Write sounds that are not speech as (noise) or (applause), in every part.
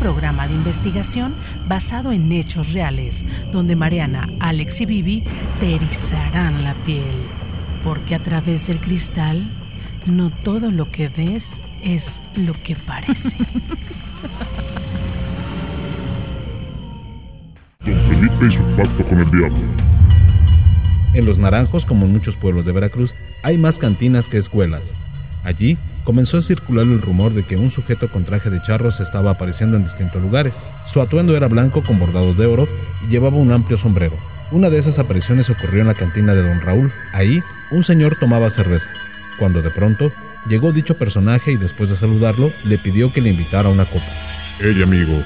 Programa de investigación basado en hechos reales, donde Mariana, Alex y Vivi te erizarán la piel. Porque a través del cristal, no todo lo que ves es lo que parece. (laughs) Don Felipe y su pacto con el diablo. En Los Naranjos, como en muchos pueblos de Veracruz, hay más cantinas que escuelas. Allí comenzó a circular el rumor de que un sujeto con traje de charro se estaba apareciendo en distintos lugares. Su atuendo era blanco con bordados de oro y llevaba un amplio sombrero. Una de esas apariciones ocurrió en la cantina de don Raúl. Ahí, un señor tomaba cerveza, cuando de pronto llegó dicho personaje y después de saludarlo, le pidió que le invitara una copa. Hey amigo,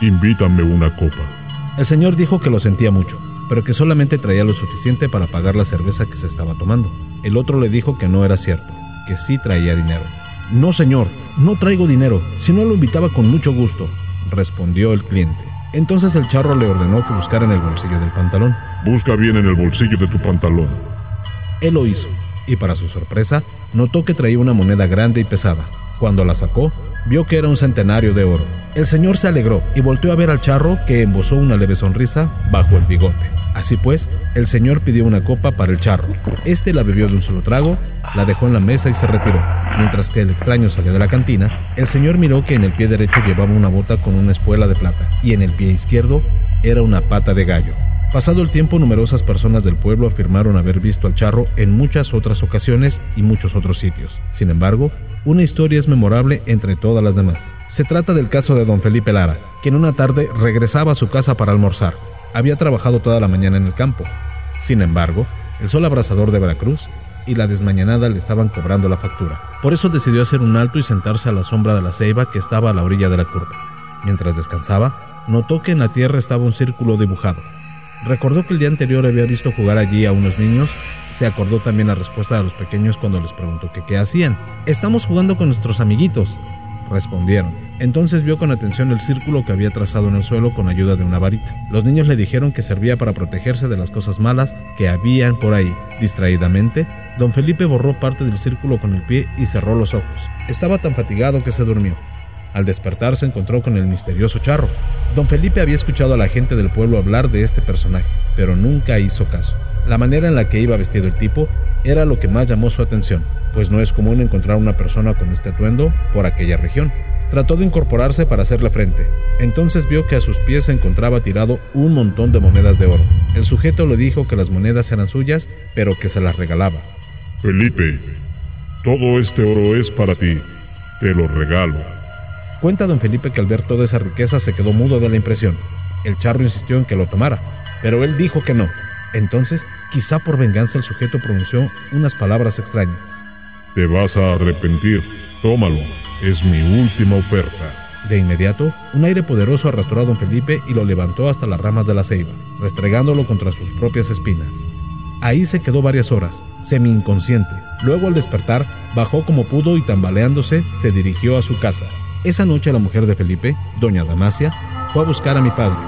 invítame una copa. El señor dijo que lo sentía mucho, pero que solamente traía lo suficiente para pagar la cerveza que se estaba tomando. El otro le dijo que no era cierto, que sí traía dinero. No, señor, no traigo dinero, si no lo invitaba con mucho gusto, respondió el cliente. Entonces el charro le ordenó que buscara en el bolsillo del pantalón. Busca bien en el bolsillo de tu pantalón. Él lo hizo, y para su sorpresa, notó que traía una moneda grande y pesada. Cuando la sacó, vio que era un centenario de oro. El señor se alegró y volteó a ver al charro que embosó una leve sonrisa bajo el bigote. Así pues, el señor pidió una copa para el charro. Este la bebió de un solo trago, la dejó en la mesa y se retiró. Mientras que el extraño salía de la cantina, el señor miró que en el pie derecho llevaba una bota con una espuela de plata y en el pie izquierdo era una pata de gallo. Pasado el tiempo, numerosas personas del pueblo afirmaron haber visto al charro en muchas otras ocasiones y muchos otros sitios. Sin embargo, una historia es memorable entre todas las demás. Se trata del caso de don Felipe Lara, que en una tarde regresaba a su casa para almorzar. Había trabajado toda la mañana en el campo. Sin embargo, el sol abrasador de Veracruz y la desmañanada le estaban cobrando la factura. Por eso decidió hacer un alto y sentarse a la sombra de la ceiba que estaba a la orilla de la curva. Mientras descansaba, notó que en la tierra estaba un círculo dibujado. Recordó que el día anterior había visto jugar allí a unos niños. Se acordó también la respuesta de los pequeños cuando les preguntó que qué hacían. Estamos jugando con nuestros amiguitos, respondieron. Entonces vio con atención el círculo que había trazado en el suelo con ayuda de una varita. Los niños le dijeron que servía para protegerse de las cosas malas que habían por ahí. Distraídamente, don Felipe borró parte del círculo con el pie y cerró los ojos. Estaba tan fatigado que se durmió. Al despertar se encontró con el misterioso charro. Don Felipe había escuchado a la gente del pueblo hablar de este personaje, pero nunca hizo caso. La manera en la que iba vestido el tipo era lo que más llamó su atención, pues no es común encontrar una persona con este atuendo por aquella región. Trató de incorporarse para hacerle frente. Entonces vio que a sus pies se encontraba tirado un montón de monedas de oro. El sujeto le dijo que las monedas eran suyas, pero que se las regalaba. Felipe, todo este oro es para ti. Te lo regalo. Cuenta don Felipe que al ver toda esa riqueza se quedó mudo de la impresión. El charro insistió en que lo tomara, pero él dijo que no. Entonces, quizá por venganza el sujeto pronunció unas palabras extrañas. Te vas a arrepentir. Tómalo. Es mi última oferta. De inmediato, un aire poderoso arrastró a don Felipe y lo levantó hasta las ramas de la ceiba, restregándolo contra sus propias espinas. Ahí se quedó varias horas, semi inconsciente. Luego al despertar, bajó como pudo y tambaleándose, se dirigió a su casa. Esa noche la mujer de Felipe, doña Damasia, fue a buscar a mi padre.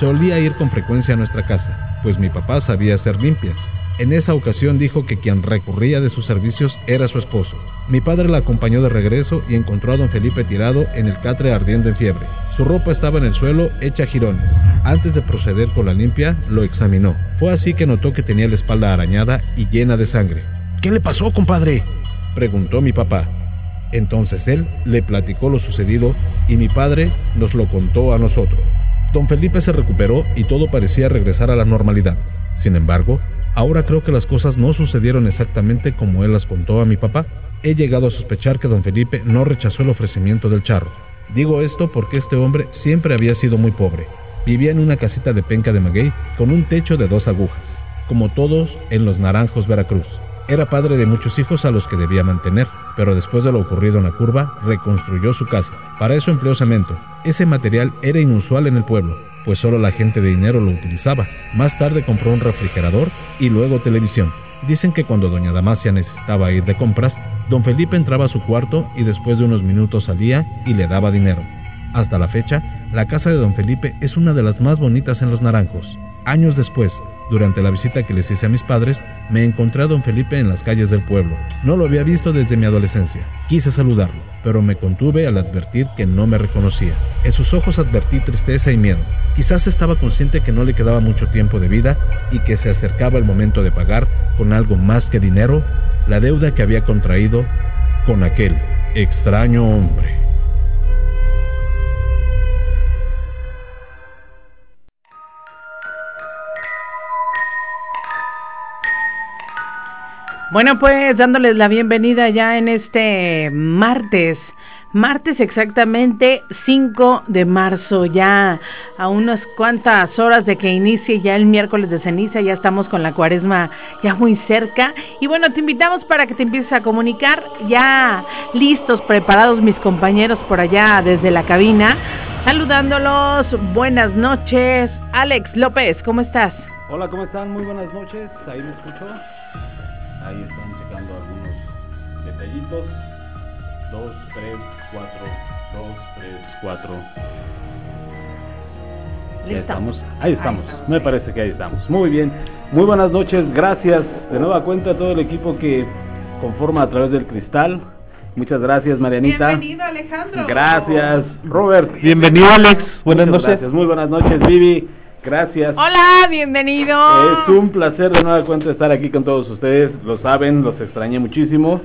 Solía ir con frecuencia a nuestra casa, pues mi papá sabía hacer limpias. En esa ocasión dijo que quien recurría de sus servicios era su esposo. Mi padre la acompañó de regreso y encontró a don Felipe tirado en el catre ardiendo en fiebre. Su ropa estaba en el suelo hecha jirones. Antes de proceder con la limpia, lo examinó. Fue así que notó que tenía la espalda arañada y llena de sangre. ¿Qué le pasó, compadre? preguntó mi papá. Entonces él le platicó lo sucedido y mi padre nos lo contó a nosotros. Don Felipe se recuperó y todo parecía regresar a la normalidad. Sin embargo, ahora creo que las cosas no sucedieron exactamente como él las contó a mi papá. He llegado a sospechar que don Felipe no rechazó el ofrecimiento del charro. Digo esto porque este hombre siempre había sido muy pobre. Vivía en una casita de penca de maguey con un techo de dos agujas, como todos en los Naranjos, Veracruz. Era padre de muchos hijos a los que debía mantener, pero después de lo ocurrido en la curva, reconstruyó su casa. Para eso empleó cemento. Ese material era inusual en el pueblo, pues solo la gente de dinero lo utilizaba. Más tarde compró un refrigerador y luego televisión. Dicen que cuando doña Damasia necesitaba ir de compras, don Felipe entraba a su cuarto y después de unos minutos salía y le daba dinero. Hasta la fecha, la casa de don Felipe es una de las más bonitas en Los Naranjos. Años después, durante la visita que les hice a mis padres, me encontré a don Felipe en las calles del pueblo. No lo había visto desde mi adolescencia. Quise saludarlo, pero me contuve al advertir que no me reconocía. En sus ojos advertí tristeza y miedo. Quizás estaba consciente que no le quedaba mucho tiempo de vida y que se acercaba el momento de pagar con algo más que dinero la deuda que había contraído con aquel extraño hombre. Bueno, pues dándoles la bienvenida ya en este martes, martes exactamente 5 de marzo, ya a unas cuantas horas de que inicie ya el miércoles de ceniza, ya estamos con la cuaresma ya muy cerca. Y bueno, te invitamos para que te empieces a comunicar, ya listos, preparados mis compañeros por allá desde la cabina, saludándolos, buenas noches. Alex López, ¿cómo estás? Hola, ¿cómo están? Muy buenas noches, ahí me escucho. Ahí están checando algunos detallitos. 2, 3, 4, 2, 3, 4. Ahí estamos. Ahí estamos. Me parece que ahí estamos. Muy bien. Muy buenas noches. Gracias de nueva cuenta a todo el equipo que conforma a través del cristal. Muchas gracias, Marianita. Bienvenido, Alejandro. Gracias, Robert. Bienvenido, Alex. Buenas Muchas noches. Gracias. Muy buenas noches, Vivi. Gracias. Hola, bienvenido. Es un placer de nueva cuenta estar aquí con todos ustedes. Lo saben, los extrañé muchísimo.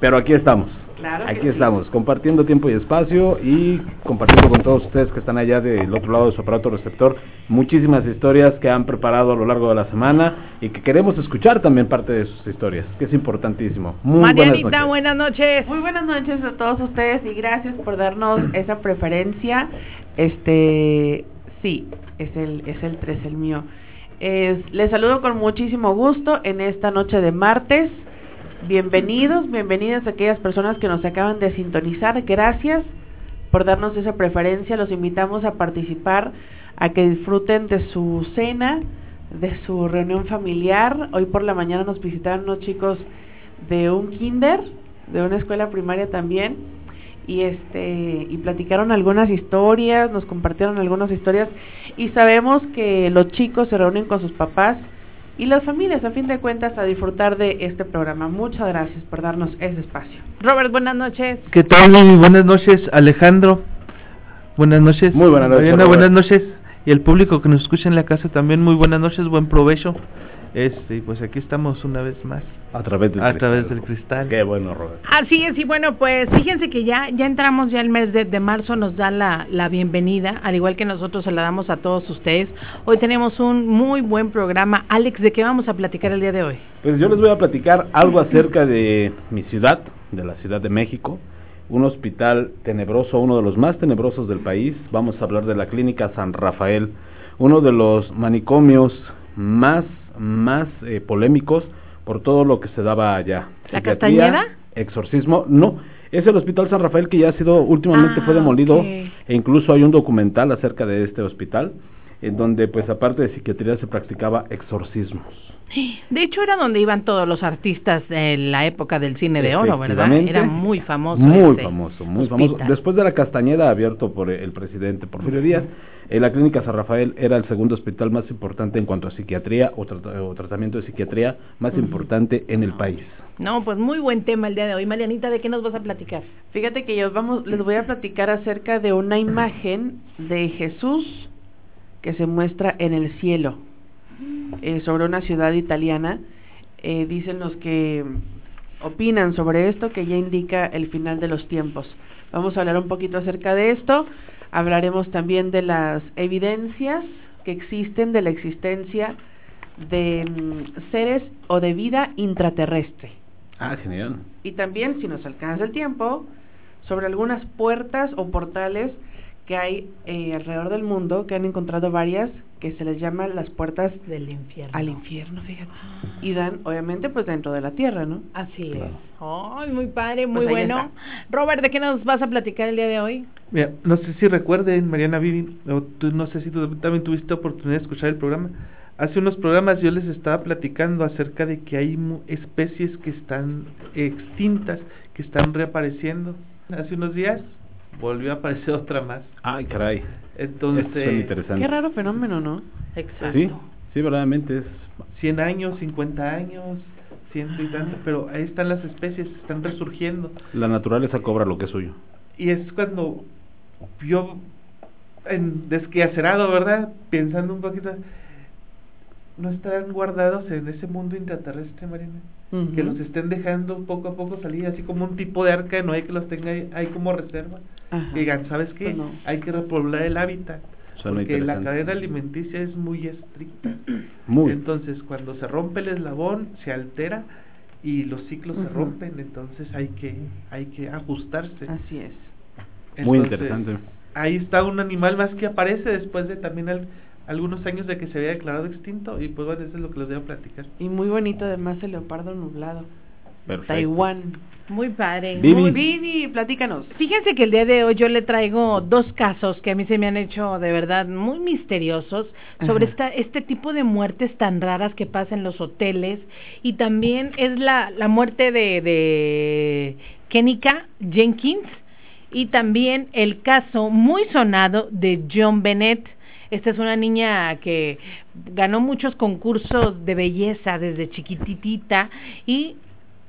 Pero aquí estamos. Claro que aquí sí. estamos, compartiendo tiempo y espacio y compartiendo con todos ustedes que están allá del otro lado de su aparato receptor muchísimas historias que han preparado a lo largo de la semana y que queremos escuchar también parte de sus historias, que es importantísimo. Muy Marianita, buenas buenas noches. Muy buenas noches a todos ustedes y gracias por darnos esa preferencia. Este, sí, es el es el 3 el mío. Es, les saludo con muchísimo gusto en esta noche de martes. Bienvenidos, bienvenidas a aquellas personas que nos acaban de sintonizar. Gracias por darnos esa preferencia. Los invitamos a participar, a que disfruten de su cena, de su reunión familiar. Hoy por la mañana nos visitaron unos chicos de un kinder, de una escuela primaria también, y este y platicaron algunas historias, nos compartieron algunas historias y sabemos que los chicos se reúnen con sus papás y las familias a fin de cuentas a disfrutar de este programa. Muchas gracias por darnos ese espacio. Robert, buenas noches. ¿Qué tal? Muy buenas noches, Alejandro. Buenas noches. Muy buenas noches, Mariana, buenas noches. Y el público que nos escucha en la casa también, muy buenas noches, buen provecho. Este, pues aquí estamos una vez más. A través del A cristal. través del cristal. Qué bueno, Robert. Así es, y bueno, pues fíjense que ya, ya entramos ya el mes de, de marzo, nos da la, la bienvenida, al igual que nosotros se la damos a todos ustedes. Hoy tenemos un muy buen programa. Alex, ¿de qué vamos a platicar el día de hoy? Pues yo les voy a platicar algo acerca de mi ciudad, de la Ciudad de México, un hospital tenebroso, uno de los más tenebrosos del país. Vamos a hablar de la Clínica San Rafael, uno de los manicomios más, más eh, polémicos por todo lo que se daba allá. ¿La Psiquiatría, Castañeda? Exorcismo, no. Es el Hospital San Rafael que ya ha sido, últimamente Ah, fue demolido, ok. e incluso hay un documental acerca de este hospital, en donde pues aparte de psiquiatría se practicaba exorcismos. De hecho, era donde iban todos los artistas de la época del cine de oro, ¿verdad? Era muy famoso. Muy ese famoso, muy hospital. famoso. Después de la Castañeda abierto por el presidente Porfirio Díaz, eh, la Clínica San Rafael era el segundo hospital más importante en cuanto a psiquiatría o tratamiento de psiquiatría más importante en el país. No, pues muy buen tema el día de hoy. Marianita, ¿de qué nos vas a platicar? Fíjate que yo vamos, les voy a platicar acerca de una imagen de Jesús que se muestra en el cielo eh, sobre una ciudad italiana. Eh, dicen los que opinan sobre esto que ya indica el final de los tiempos. Vamos a hablar un poquito acerca de esto. Hablaremos también de las evidencias que existen de la existencia de mm, seres o de vida intraterrestre Ah, genial. y también, si nos alcanza el tiempo, sobre algunas puertas o portales que hay eh, alrededor del mundo, que han encontrado varias, que se les llama las puertas Del infierno. al infierno, fíjate. Y dan, obviamente, pues dentro de la tierra, ¿no? Así Claro. es. Ay, muy padre, muy Pues ahí bueno. Robert, ¿de qué nos vas a platicar el día de hoy? Mira, no sé si recuerden, Mariana Vivi, o tú, no sé si tú también tuviste oportunidad de escuchar el programa. Hace unos programas yo les estaba platicando acerca de que hay mu- especies que están extintas, que están reapareciendo. Hace unos días volvió a aparecer otra más. Ay, caray. Entonces, Esto interesante. Qué raro fenómeno, ¿no? Exacto. Sí, sí, verdaderamente es 100 años, 50 años, ciento y tanto, pero ahí están las especies, están resurgiendo. la naturaleza cobra lo que es suyo. Y es cuando yo, en desquacerado, ¿verdad? Pensando un poquito, ¿no estarán guardados en ese mundo intraterrestre, Marina? Que los estén dejando poco a poco salir, así como un tipo de arca de Noé que los tenga ahí, ahí como reserva. Ajá. Que digan, ¿sabes qué? Pues no. Hay que repoblar el hábitat. Suena porque la cadena alimenticia es muy estricta. (clears throat) Muy. Entonces, cuando se rompe el eslabón, se altera y los ciclos se rompen, entonces hay que hay que ajustarse. Así es. Muy Entonces, interesante. Ahí está un animal más que aparece después de también al- algunos años de que se había declarado extinto y pues bueno, eso es lo que les voy a platicar. Y muy bonito además el leopardo nublado. Perfecto. Taiwán. Muy padre. Vivi. Muy- Vivi, platícanos. Fíjense que el día de hoy yo le traigo dos casos que a mí se me han hecho de verdad muy misteriosos sobre Ajá. esta, este tipo de muertes tan raras que pasan en los hoteles y también es la, la muerte de, de Kenika Jenkins y también el caso muy sonado de John Bennett. Esta es una niña que ganó muchos concursos de belleza desde chiquititita y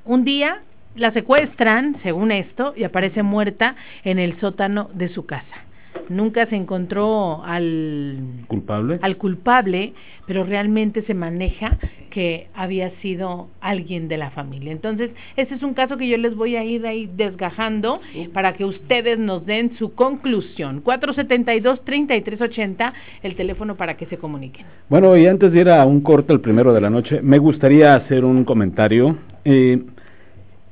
un día la secuestran, según esto, y aparece muerta en el sótano de su casa. Nunca se encontró al, ¿Culpable? al culpable, pero realmente se maneja que había sido alguien de la familia. Entonces, este es un caso que yo les voy a ir ahí desgajando para que ustedes nos den su conclusión. 472-3380, el teléfono para que se comuniquen. Bueno, y antes de ir a un corte el primero de la noche, me gustaría hacer un comentario eh,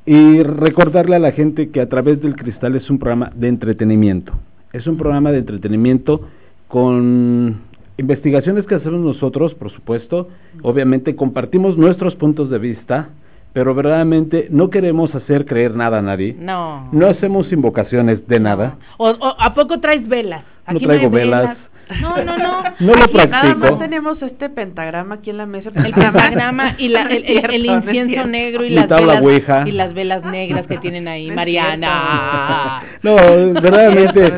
y recordarle a la gente que a través del cristal es un programa de entretenimiento. Es un programa de entretenimiento con investigaciones que hacemos nosotros, por supuesto. Obviamente compartimos nuestros puntos de vista, pero verdaderamente no queremos hacer creer nada a nadie. No. No hacemos invocaciones de nada. O, o, ¿A poco traes velas? No traigo velas. No, no, no. (laughs) No lo Aquí Nada practico. más tenemos este pentagrama aquí en la mesa. El pentagrama y la, (laughs) el, incienso negro y Mi las tabla velas ouija. y las velas negras que tienen ahí, (laughs) No Mariana. No, verdaderamente,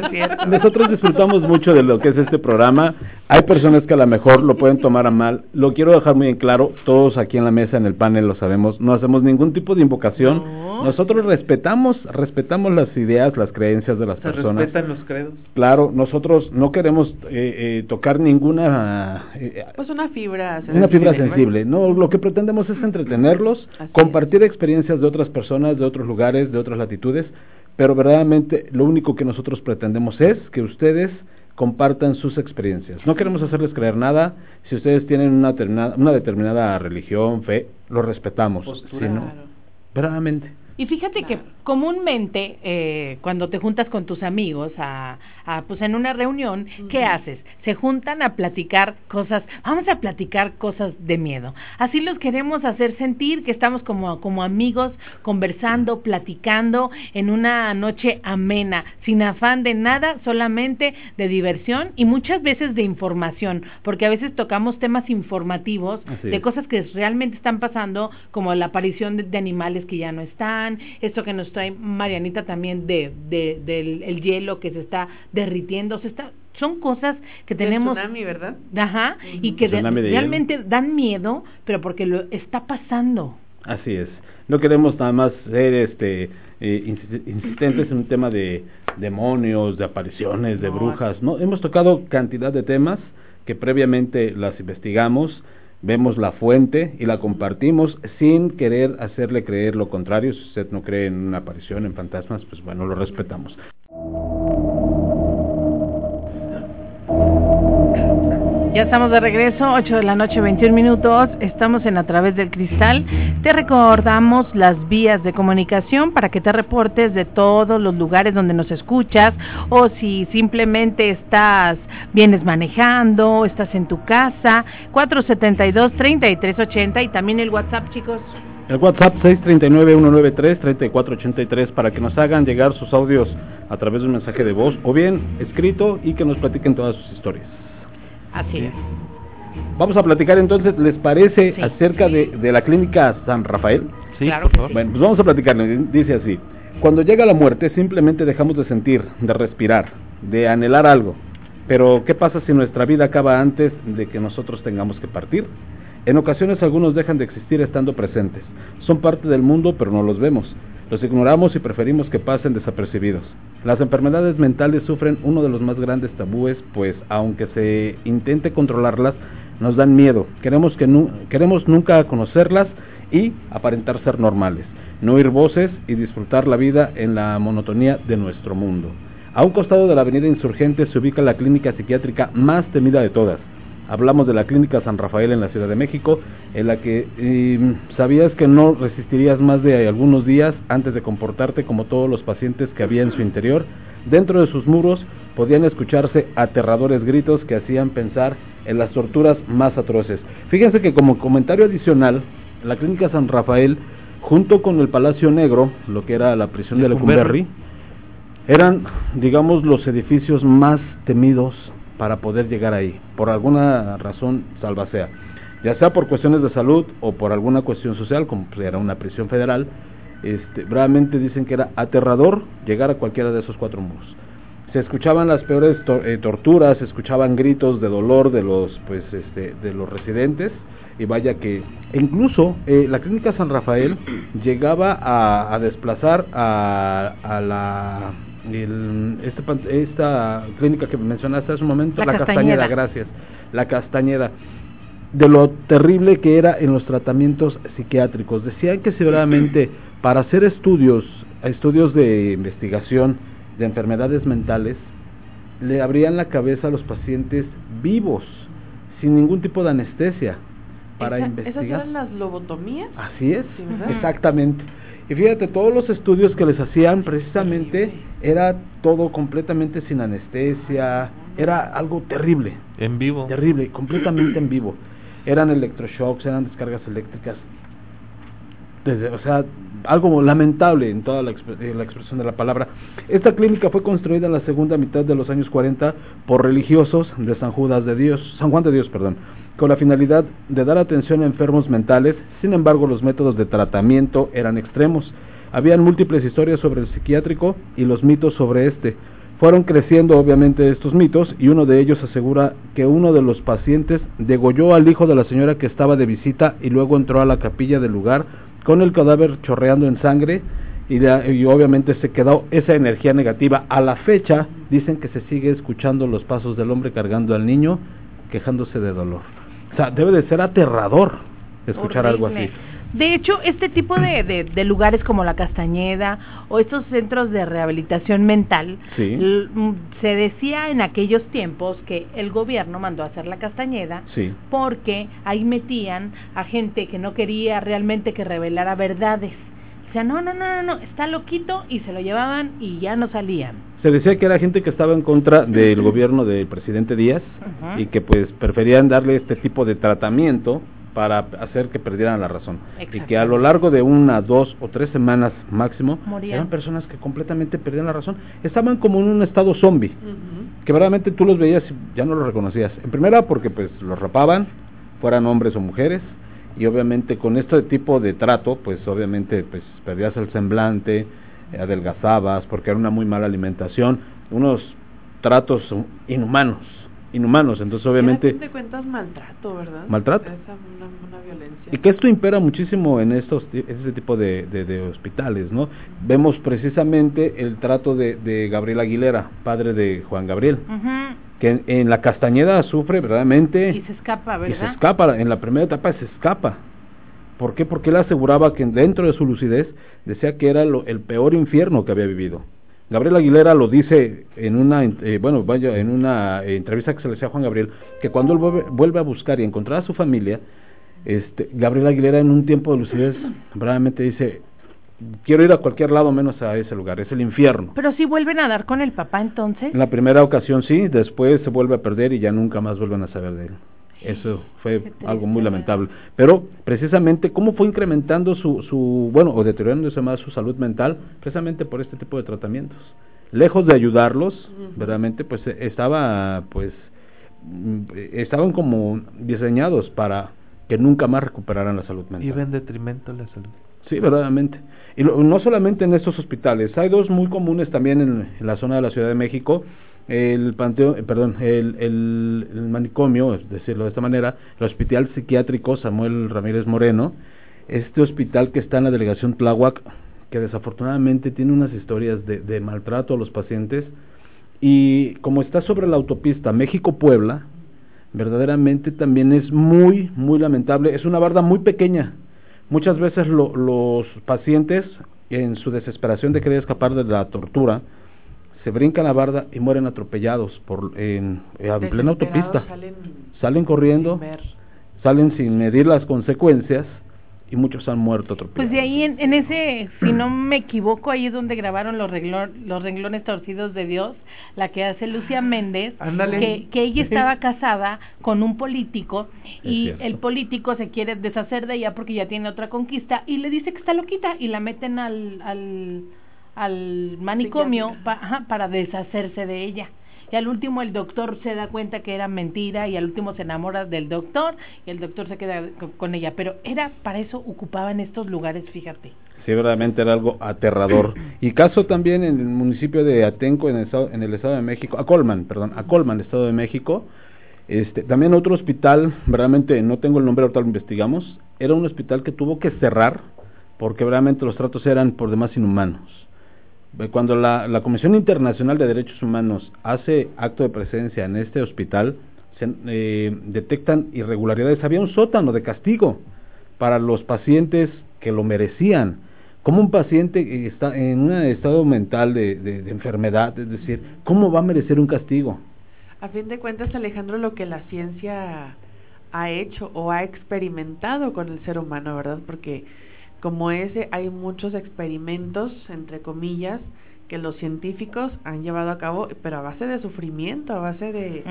nosotros disfrutamos mucho de lo que es este programa. Hay personas que a lo mejor lo pueden tomar a mal. Lo quiero dejar muy en claro, todos aquí en la mesa, en el panel, lo sabemos. No hacemos ningún tipo de invocación. No. Nosotros respetamos, respetamos las ideas, las creencias de las Se personas. respetan los credos. Claro, nosotros no queremos eh, eh, tocar ninguna eh, Pues una fibra una fibra ¿verdad? sensible. No, lo que pretendemos es entretenerlos, Así compartir experiencias de otras personas, de otros lugares, de otras latitudes, pero verdaderamente lo único que nosotros pretendemos es que ustedes compartan sus experiencias. No queremos hacerles creer nada. Si ustedes tienen una, determinada- una determinada religión, fe, lo respetamos. Postura. Si no, Claro. verdaderamente. Y fíjate que comúnmente eh, cuando te juntas con tus amigos a, a, pues en una reunión, ¿qué haces? Se juntan a platicar cosas, vamos a platicar cosas de miedo. Así los queremos hacer sentir que estamos como, como amigos conversando, platicando en una noche amena, sin afán de nada, solamente de diversión y muchas veces de información, porque a veces tocamos temas informativos Así de es. cosas que realmente están pasando, como la aparición de, de animales que ya no están, esto que nos trae Marianita también de, de- del el hielo que se está derritiendo, se está, son cosas que tenemos, tsunami, ¿verdad? ajá, y que de- Tsunami de realmente dan miedo, pero porque lo está pasando. Así es. No queremos nada más ser este eh, insi- insistentes en un tema de demonios, de apariciones, de No, brujas. No, hemos tocado cantidad de temas que previamente las investigamos, vemos la fuente y la compartimos sin querer hacerle creer lo contrario. Si usted no cree en una aparición, en fantasmas, pues bueno, lo respetamos. Ya estamos de regreso, 8 de la noche, 21 minutos. Estamos en A través del cristal. Te recordamos las vías de comunicación para que te reportes de todos los lugares donde nos escuchas o si simplemente estás, vienes manejando, estás en tu casa. 472-3380 y también el WhatsApp, chicos. El WhatsApp 639-193-3483 para que nos hagan llegar sus audios a través de un mensaje de voz o bien escrito y que nos platiquen todas sus historias. Así es. Vamos a platicar entonces, ¿les parece acerca de, de, la clínica San Rafael? Sí, claro. por favor. Bueno, pues vamos a platicar. Dice así, cuando llega la muerte simplemente dejamos de sentir, de respirar, de anhelar algo. Pero ¿qué pasa si nuestra vida acaba antes de que nosotros tengamos que partir? En ocasiones algunos dejan de existir estando presentes. Son parte del mundo pero no los vemos. Los ignoramos y preferimos que pasen desapercibidos. Las enfermedades mentales sufren uno de los más grandes tabúes, pues aunque se intente controlarlas, nos dan miedo. Queremos, que queremos nunca conocerlas y aparentar ser normales, no oír voces y disfrutar la vida en la monotonía de nuestro mundo. A un costado de la avenida Insurgente se ubica la clínica psiquiátrica más temida de todas, Hablamos de la clínica San Rafael en la Ciudad de México, en la que em, sabías que no resistirías más de algunos días antes de comportarte como todos los pacientes que había en su interior. Dentro de sus muros podían escucharse aterradores gritos que hacían pensar en las torturas más atroces. Fíjense que como comentario adicional, la clínica San Rafael, junto con el Palacio Negro, lo que era la prisión de Lecumberri, eran, digamos, los edificios más temidos para poder llegar ahí, por alguna razón salva sea, ya sea por cuestiones de salud o por alguna cuestión social, como era una prisión federal, este, realmente dicen que era aterrador llegar a cualquiera de esos cuatro muros. Se escuchaban las peores eh, torturas, se escuchaban gritos de dolor de los, pues, este, de los residentes, y vaya que incluso eh, la clínica San Rafael (clears throat) llegaba a, desplazar a, a la este esta clínica que mencionaste hace un momento, la, Castañeda. gracias, la Castañeda, de lo terrible que era en los tratamientos psiquiátricos. Decían que seguramente (clears throat) para hacer estudios, estudios de investigación de enfermedades mentales, le abrían la cabeza a los pacientes vivos, sin ningún tipo de anestesia, para investigar. ¿Esas eran las lobotomías? Así es, exactamente. Y fíjate, todos los estudios que les hacían precisamente era todo completamente sin anestesia, era algo terrible. En vivo. Terrible, completamente en vivo. Eran electroshocks, eran descargas eléctricas. Desde, o sea, algo lamentable en toda la, la, expresión de la palabra. Esta clínica fue construida en la segunda mitad de los años 40 por religiosos de San Judas de Dios, San Juan de Dios, perdón, con la finalidad de dar atención a enfermos mentales, sin embargo los métodos de tratamiento eran extremos. Habían múltiples historias sobre el psiquiátrico y los mitos sobre este. Fueron creciendo obviamente estos mitos y uno de ellos asegura que uno de los pacientes degolló al hijo de la señora que estaba de visita y luego entró a la capilla del lugar con el cadáver chorreando en sangre y, obviamente se quedó esa energía negativa. A la fecha dicen que se sigue escuchando los pasos del hombre cargando al niño quejándose de dolor. O sea, debe de ser aterrador escuchar algo así. De hecho, este tipo de, de, lugares como la Castañeda o estos centros de rehabilitación mental, se decía en aquellos tiempos que el gobierno mandó a hacer la Castañeda porque ahí metían a gente que no quería realmente que revelara verdades. O sea, no, no, no, no, está loquito y se lo llevaban y ya no salían. Se decía que era gente que estaba en contra del gobierno del presidente Díaz y que pues preferían darle este tipo de tratamiento para hacer que perdieran la razón. Y que a lo largo de una, dos o tres semanas máximo, eran personas que completamente perdían la razón. Estaban como en un estado zombie, que verdaderamente tú los veías y ya no los reconocías. En primera porque pues los rapaban, fueran hombres o mujeres, y obviamente con este tipo de trato, pues obviamente pues perdías el semblante, adelgazabas, porque era una muy mala alimentación, unos tratos inhumanos, inhumanos, entonces obviamente... cuentas maltrato, ¿verdad? Maltrato. una, violencia. Y que esto impera muchísimo en estos ese tipo de, de, hospitales, ¿no? Vemos precisamente el trato de, de Gabriel Aguilera, padre de Juan Gabriel que en, la Castañeda sufre verdaderamente... Y se escapa, ¿verdad? Y se escapa, en la primera etapa se escapa. ¿Por qué? Porque él aseguraba que dentro de su lucidez decía que era lo, el peor infierno que había vivido. Gabriel Aguilera lo dice en una, eh, bueno, vaya, en una entrevista que se le hacía a Juan Gabriel, que cuando él vuelve, a buscar y encontrar a su familia, este, Gabriel Aguilera en un tiempo de lucidez, realmente dice, quiero ir a cualquier lado menos a ese lugar, es el infierno. Pero si vuelven a dar con el papá entonces. En la primera ocasión sí, después se vuelve a perder y ya nunca más vuelven a saber de él. Eso fue algo muy lamentable. Pero precisamente cómo fue incrementando su, su, bueno, o deteriorándose más su salud mental, precisamente por este tipo de tratamientos. Lejos de ayudarlos, verdaderamente, pues eh, estaba, pues, mm, estaban como diseñados para que nunca más recuperaran la salud mental. Iba en detrimento de la salud. Sí, verdaderamente. Y no solamente en estos hospitales, hay dos muy comunes también en, la zona de la Ciudad de México, el panteo, eh, perdón, el, manicomio, decirlo de esta manera, el Hospital Psiquiátrico Samuel Ramírez Moreno, este hospital que está en la delegación Tláhuac, que desafortunadamente tiene unas historias de, de maltrato a los pacientes, y como está sobre la autopista México-Puebla, verdaderamente también es muy, muy lamentable, es una barda muy pequeña, Muchas veces los pacientes, en su desesperación de querer escapar de la tortura, se brincan la barda y mueren atropellados por en, plena autopista. Salen, corriendo, salen sin medir las consecuencias y muchos han muerto atropellados. Pues de ahí, en, ese, si no me equivoco, ahí es donde grabaron los, los renglones torcidos de Dios, la que hace Lucia Méndez, que, que, ella estaba casada con un político y el político se quiere deshacer de ella porque ya tiene otra conquista y le dice que está loquita y la meten al, al, al manicomio para deshacerse de ella y al último el doctor se da cuenta que era mentira y al último se enamora del doctor y el doctor se queda con ella, pero era para eso ocupaban estos lugares, fíjate. Sí, verdaderamente era algo aterrador. (clears throat) Y caso también en el municipio de Atenco, en el estado, en el estado de México, a Colman, perdón, a Colman, estado de México, este, también otro hospital, verdaderamente no tengo el nombre, ahorita lo investigamos, era un hospital que tuvo que cerrar porque verdaderamente los tratos eran por demás inhumanos. Cuando la, Comisión Internacional de Derechos Humanos hace acto de presencia en este hospital, eh, detectan irregularidades. Había un sótano de castigo para los pacientes que lo merecían. Como un paciente está en un estado mental de, de, enfermedad, es decir, ¿cómo va a merecer un castigo? A fin de cuentas, Alejandro, lo que la ciencia ha hecho o ha experimentado con el ser humano, ¿verdad? Porque como ese hay muchos experimentos, entre comillas, que los científicos han llevado a cabo, pero a base de sufrimiento, a base de,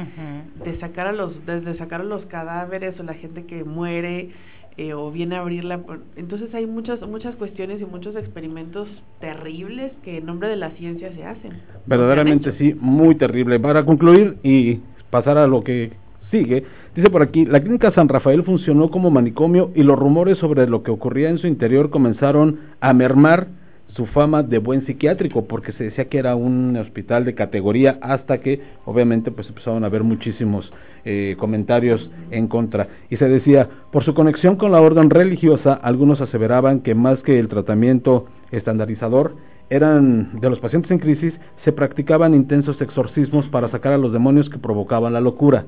de sacar a los, desde sacar a los cadáveres o la gente que muere eh, o viene a abrirla. Entonces hay muchas, muchas cuestiones y muchos experimentos terribles que en nombre de la ciencia se hacen. Verdaderamente sí, muy terrible. Para concluir y pasar a lo que sigue, Dice por aquí, la clínica San Rafael funcionó como manicomio y los rumores sobre lo que ocurría en su interior comenzaron a mermar su fama de buen psiquiátrico, porque se decía que era un hospital de categoría, hasta que obviamente pues empezaron a haber muchísimos eh, comentarios en contra. Y se decía, por su conexión con la orden religiosa, algunos aseveraban que más que el tratamiento estandarizador, eran de los pacientes en crisis, se practicaban intensos exorcismos para sacar a los demonios que provocaban la locura.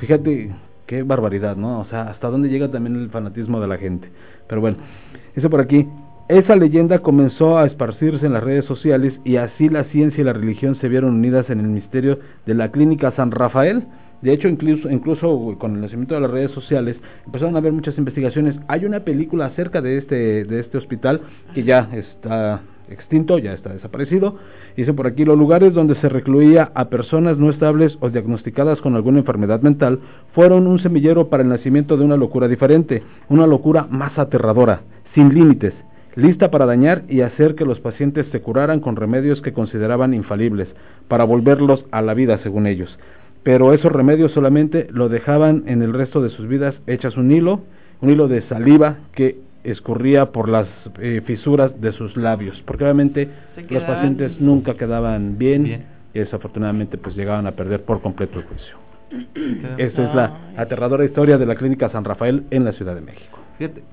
Fíjate qué barbaridad, ¿no? O sea, hasta dónde llega también el fanatismo de la gente. Pero bueno, eso por aquí. Esa leyenda comenzó a esparcirse en las redes sociales y así la ciencia y la religión se vieron unidas en el misterio de la clínica San Rafael. De hecho, incluso, incluso con el nacimiento de las redes sociales empezaron a haber muchas investigaciones. Hay una película acerca de este, de este hospital que ya está extinto, ya está desaparecido. Dice por aquí, los lugares donde se recluía a personas no estables o diagnosticadas con alguna enfermedad mental fueron un semillero para el nacimiento de una locura diferente, una locura más aterradora, sin límites, lista para dañar y hacer que los pacientes se curaran con remedios que consideraban infalibles, para volverlos a la vida según ellos. Pero esos remedios solamente lo dejaban en el resto de sus vidas hechas un hilo, un hilo de saliva que escurría por las eh, fisuras de sus labios, porque obviamente los pacientes nunca quedaban bien, y desafortunadamente pues llegaban a perder por completo el juicio. Esta es la aterradora historia de la clínica San Rafael en la Ciudad de México.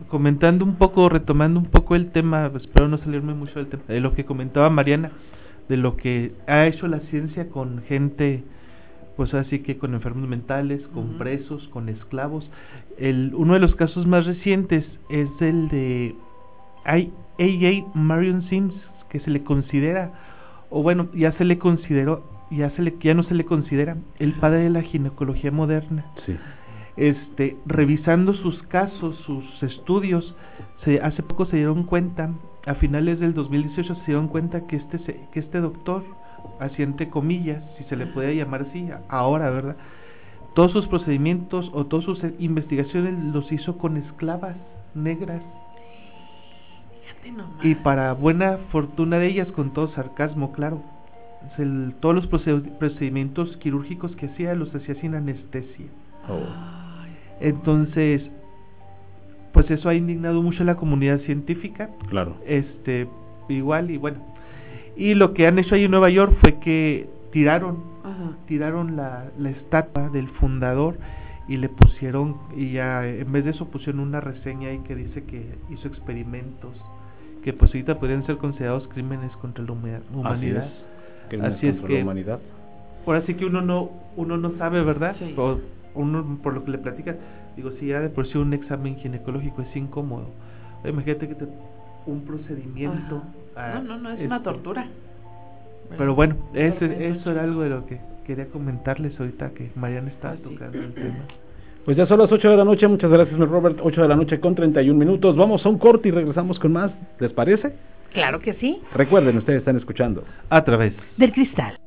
comentando un poco, retomando un poco el tema, espero no salirme mucho del tema, de lo que comentaba Mariana, de lo que ha hecho la ciencia con gente pues así que con enfermos mentales, con presos, con esclavos. El, uno de los casos más recientes es el de A.J. Marion Sims, que se le considera o bueno, ya se le consideró, ya se le, ya no se le considera el padre de la ginecología moderna. Sí. Este, revisando sus casos, sus estudios, se, hace poco se dieron cuenta, a finales del 2018 se dieron cuenta que este, que este doctor, así entre comillas, si se le puede llamar así, ahora, ¿verdad? Todos sus procedimientos o todas sus investigaciones los hizo con esclavas negras. Y para buena fortuna de ellas, con todo sarcasmo, claro. todos los procedimientos quirúrgicos que hacía los hacía sin anestesia. Oh. Entonces, pues eso ha indignado mucho a la comunidad científica. Claro. Este, igual y bueno. Y lo que han hecho ahí en Nueva York fue que tiraron, tiraron la, la estatua del fundador y le pusieron y ya en vez de eso pusieron una reseña ahí que dice que hizo experimentos que pues ahorita podrían ser considerados crímenes contra la humanidad. Así es, que la humanidad. Ahora sí que uno no uno no sabe, ¿verdad? uno por lo que le platica, digo, si ya de por sí un examen ginecológico es incómodo. Imagínate que te, un procedimiento. no, no, no, es una este, tortura. Pero bueno, ese, eso era algo de lo que quería comentarles ahorita que Mariana estaba pues tocando el tema. (clears throat) Pues ya son las 8 de la noche, muchas gracias, Robert. 8 de la noche con 31 minutos. Vamos a un corte y regresamos con más. ¿Les parece? Claro que sí. Recuerden, ustedes están escuchando. A través del cristal.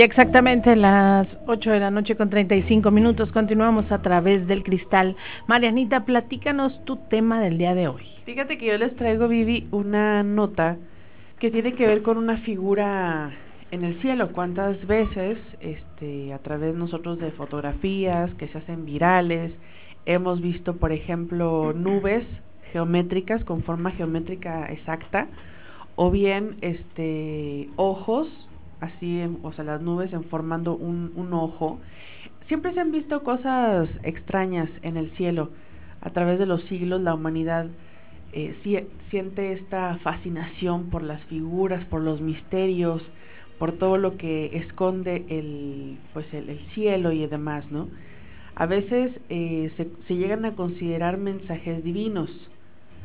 Ya exactamente las 8 de la noche con 35 minutos continuamos a través del cristal. Marianita, platícanos tu tema del día de hoy. Fíjate que yo les traigo, Vivi, una nota que tiene que ver con una figura en el cielo. ¿Cuántas veces este, a través nosotros de fotografías que se hacen virales hemos visto, por ejemplo, nubes geométricas con forma geométrica exacta o bien este ojos así, o sea, las nubes en formando un, un ojo. Siempre se han visto cosas extrañas en el cielo. A través de los siglos la humanidad eh, siente esta fascinación por las figuras, por los misterios, por todo lo que esconde el, pues el, cielo y demás, ¿no? A veces eh, se, se llegan a considerar mensajes divinos,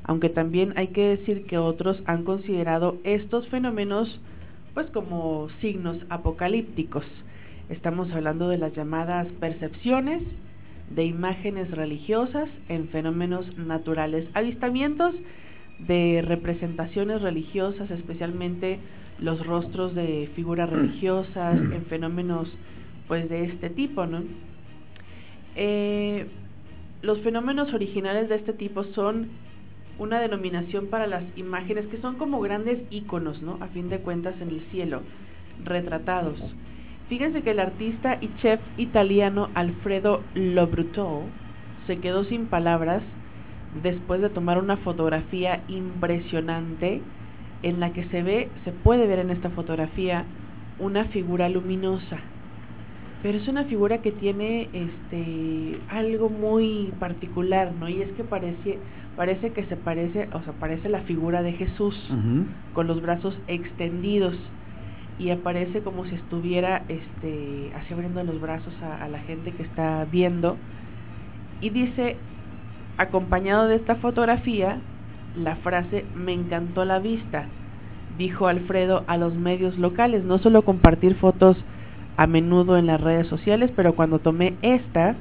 aunque también hay que decir que otros han considerado estos fenómenos pues como signos apocalípticos. Estamos hablando de las llamadas percepciones de imágenes religiosas en fenómenos naturales, avistamientos de representaciones religiosas, especialmente los rostros de figuras religiosas en fenómenos pues de este tipo, ¿no? Eh, los fenómenos originales de este tipo son una denominación para las imágenes que son como grandes íconos, ¿no? A fin de cuentas en el cielo, retratados. Fíjense que el artista y chef italiano Alfredo Lobruto se quedó sin palabras después de tomar una fotografía impresionante en la que se ve, se puede ver en esta fotografía una figura luminosa. Pero es una figura que tiene este algo muy particular, ¿no? Y es que parece parece que se parece, o sea, parece la figura de Jesús con los brazos extendidos y aparece como si estuviera este así abriendo los brazos a, la gente que está viendo y dice acompañado de esta fotografía la frase me encantó la vista dijo Alfredo a los medios locales no solo compartir fotos a menudo en las redes sociales pero cuando tomé esta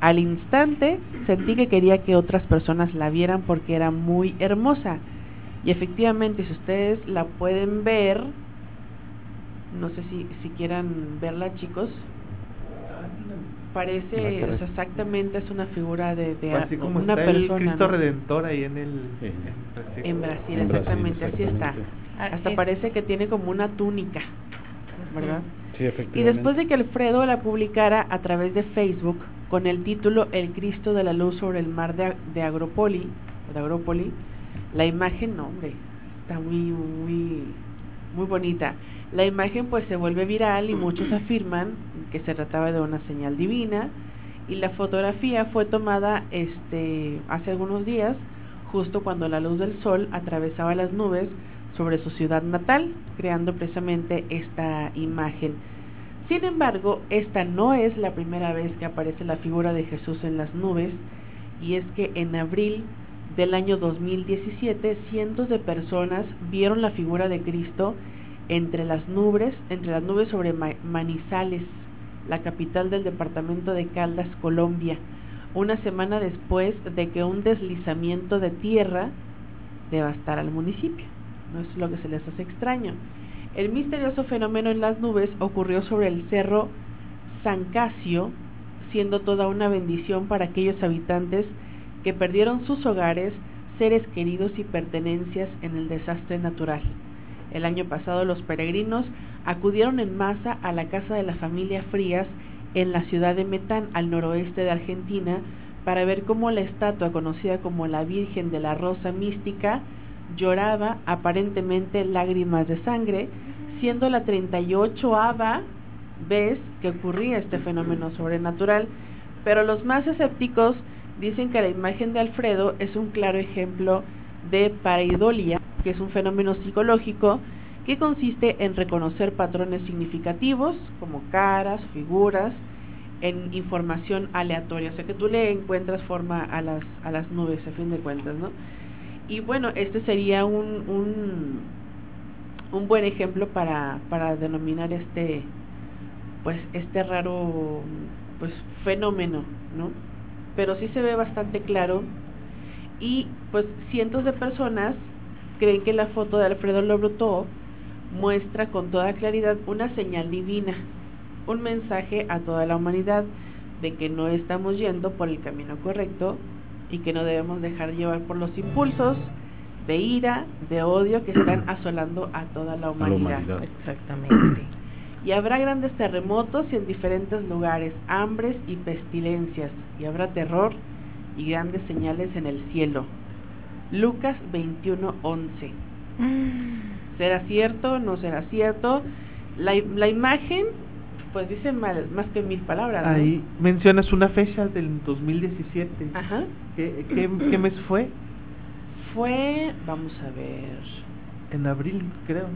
al instante sentí que quería que otras personas la vieran porque era muy hermosa. Y efectivamente, si ustedes la pueden ver, no sé si, si quieran verla chicos, parece, exactamente es una figura de, de así como una está persona. El Cristo Redentor ahí en el en Brasil. exactamente, así está. Hasta parece que tiene como una túnica, ¿verdad? Y después de que Alfredo la publicara a través de Facebook con el título El Cristo de la Luz sobre el mar de, de Agropoli, de Agropoli, la imagen, no hombre, está muy, muy, muy bonita. La imagen pues se vuelve viral y muchos afirman que se trataba de una señal divina. Y la fotografía fue tomada este hace algunos días justo cuando la luz del sol atravesaba las nubes sobre su ciudad natal, creando precisamente esta imagen. Sin embargo, esta no es la primera vez que aparece la figura de Jesús en las nubes, y es que en abril del año 2017, cientos de personas vieron la figura de Cristo entre las nubes, entre las nubes sobre Manizales, la capital del departamento de Caldas, Colombia, una semana después de que un deslizamiento de tierra devastara el municipio. No es lo que se les hace extraño. El misterioso fenómeno en las nubes ocurrió sobre el cerro San Casio, siendo toda una bendición para aquellos habitantes que perdieron sus hogares, seres queridos y pertenencias en el desastre natural. El año pasado los peregrinos acudieron en masa a la casa de la familia Frías en la ciudad de Metán, al noroeste de Argentina, para ver cómo la estatua conocida como la Virgen de la Rosa Mística lloraba aparentemente lágrimas de sangre, siendo la 38 ava vez que ocurría este fenómeno sobrenatural, pero los más escépticos dicen que la imagen de Alfredo es un claro ejemplo de pareidolia, que es un fenómeno psicológico que consiste en reconocer patrones significativos como caras, figuras, en información aleatoria, o sea que tú le encuentras forma a las, a las nubes a fin de cuentas, ¿no? Y bueno, este sería un, un, un buen ejemplo para, para denominar este pues este raro pues fenómeno, ¿no? Pero sí se ve bastante claro y pues cientos de personas creen que la foto de Alfredo Lobruto muestra con toda claridad una señal divina, un mensaje a toda la humanidad de que no estamos yendo por el camino correcto y que no debemos dejar llevar por los impulsos de ira, de odio que están (clears throat) asolando a toda la humanidad. Exactamente. (clears throat) Y habrá grandes terremotos y en diferentes lugares, hambres y pestilencias, y habrá terror y grandes señales en el cielo. Lucas 21:11. Mm. ¿Será cierto? ¿No será cierto? La, la imagen, pues dice más que mil palabras. Ahí mencionas una fecha del 2017. Ajá. ¿Qué, qué, mes fue? Fue, vamos a ver. En abril, creo.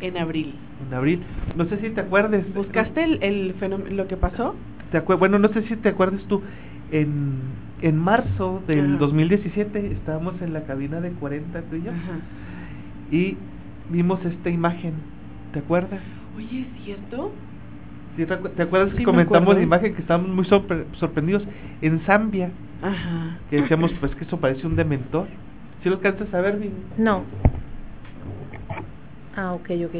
En abril. En abril. No sé si te acuerdes. ¿Buscaste el, el fenómeno, lo que pasó? Te bueno, no sé si te acuerdas tú. En, en marzo del 2017 estábamos en la cabina de 40 tú y yo. Y vimos esta imagen. ¿Te acuerdas? Oye, ¿es cierto? ¿Te acuerdas que comentamos la imagen que estábamos muy sorprendidos en Zambia? Ajá. Que decíamos, pues que eso parece un dementor. ¿Sí lo alcanzas a ver, No. Ah, ok, ok.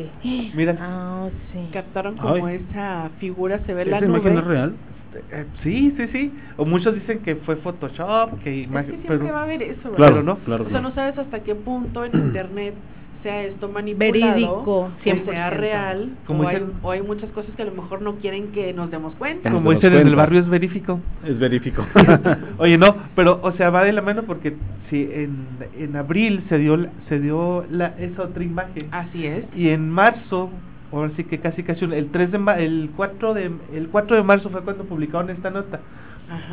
Mira. Ah, sí. Captaron como esa figura, se ve la nube. imagen es real? Este, eh, sí, sí, sí. O muchos dicen que fue Photoshop, que imagen. Es que pero... va a ver eso, ¿verdad? Claro, ¿no? Claro, o sea, no sabes hasta qué punto en internet sea esto manipulado, verídico, sea real, o, hay, o, hay, muchas cosas que a lo mejor no quieren que nos demos cuenta. Como dicen en el barrio es verífico. Es verífico. (laughs) Oye, no, pero o sea, va de la mano porque si en, en abril se dio se dio la, esa otra imagen. Así es. Y en marzo ahora sí que casi casi el 3 de el 4 de el 4 de marzo fue cuando publicaron esta nota.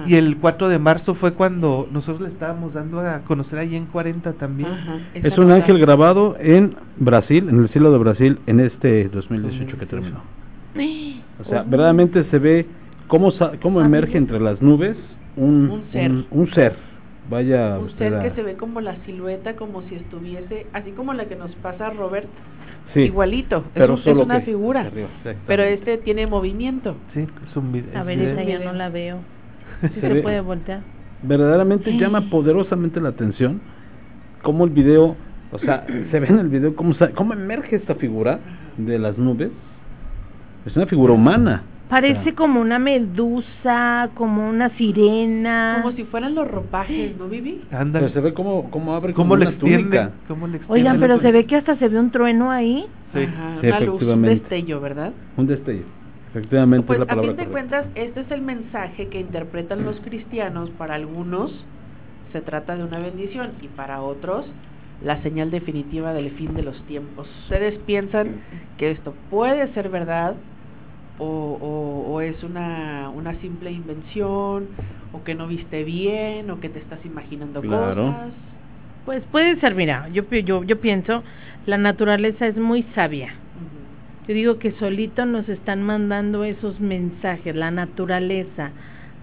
Y el 4 de marzo fue cuando nosotros le estábamos dando a conocer allí en 40 también. es un ángel grabado en Brasil, en el cielo de Brasil, en este 2018 que terminó. O sea, verdaderamente se ve cómo, cómo emerge entre las nubes un, un ser. Un, ser. Vaya un ser que se ve como la silueta, como si estuviese, así como la que nos pasa a Robert, sí, igualito, pero es, una figura, pero este tiene movimiento. Sí, es un video. A ver, esa ya no la veo. Sí se, puede voltear. Verdaderamente llama poderosamente la atención cómo el video, o sea, se ve en el video cómo, cómo emerge esta figura de las nubes. Es una figura humana. Parece como una medusa, como una sirena. Como si fueran los ropajes, ¿no, Vivi? Pero se ve como, como abre como una túnica. Oigan, pero se ve que hasta se ve un trueno ahí. Sí, una luz, un destello, ¿verdad? Un destello. Efectivamente, pues, es la palabra a fin de cuentas, este es el mensaje que interpretan los cristianos. Para algunos se trata de una bendición y para otros la señal definitiva del fin de los tiempos. ¿Ustedes piensan que esto puede ser verdad o, o, es una, una simple invención o que no viste bien o que te estás imaginando cosas? Pues puede ser, mira, yo, yo, yo pienso, la naturaleza es muy sabia yo digo que solito nos están mandando esos mensajes, la naturaleza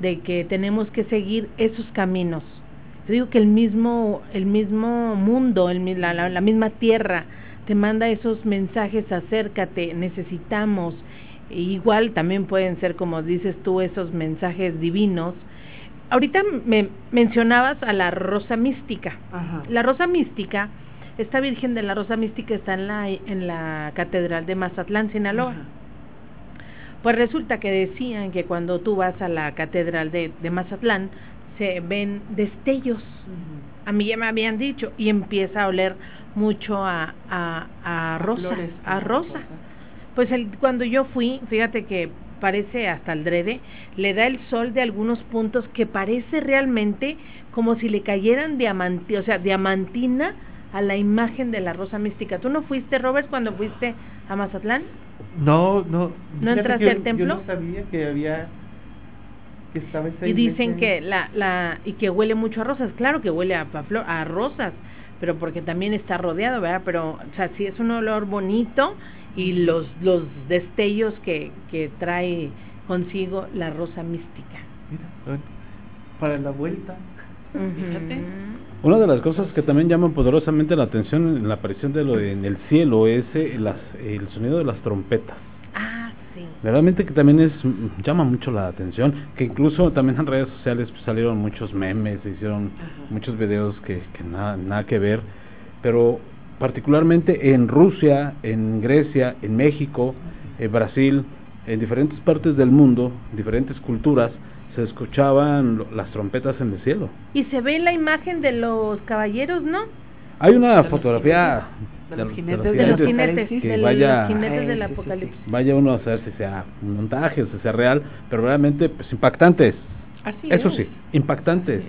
de que tenemos que seguir esos caminos. Yo digo que el mismo, el mismo mundo, el, la, la, misma tierra te manda esos mensajes, acércate, necesitamos. Igual también pueden ser, como dices tú, esos mensajes divinos. Ahorita me mencionabas a la rosa mística. La rosa mística, esta Virgen de la Rosa Mística está en la, en la Catedral de Mazatlán, Sinaloa. Pues resulta que decían que cuando tú vas a la Catedral de, de Mazatlán, se ven destellos. A mí ya me habían dicho y empieza a oler mucho a, a, a rosa, a rosa. Pues el, cuando yo fui, fíjate que parece hasta el drede, le da el sol de algunos puntos que parece realmente como si le cayeran diamantina, o sea, diamantina a la imagen de la rosa mística. ¿Tú no fuiste, Robert, cuando fuiste a Mazatlán? No, no. ¿No entraste al templo? Yo no sabía que había y dicen que la, la y que huele mucho a rosas claro que huele a, a, a rosas pero porque también está rodeado verdad pero o sea sí es un olor bonito y los los destellos que que trae consigo la rosa mística mira para la vuelta Fíjate. Una de las cosas que también llaman poderosamente la atención en la aparición de lo en el cielo es eh, el sonido de las trompetas. Realmente que también es llama mucho la atención, que incluso también en redes sociales pues, salieron muchos memes, se hicieron muchos videos que, que nada, nada que ver, pero particularmente en Rusia, en Grecia, en México, en Brasil, en diferentes partes del mundo, diferentes culturas, se escuchaban las trompetas en el cielo. Y se ve la imagen de los caballeros, ¿no? Hay una fotografía de los jinetes, de los jinetes, que vaya, del apocalipsis. Vaya uno a saber si sea un montaje o si sea real, pero realmente pues impactantes. Así Eso sí, impactantes.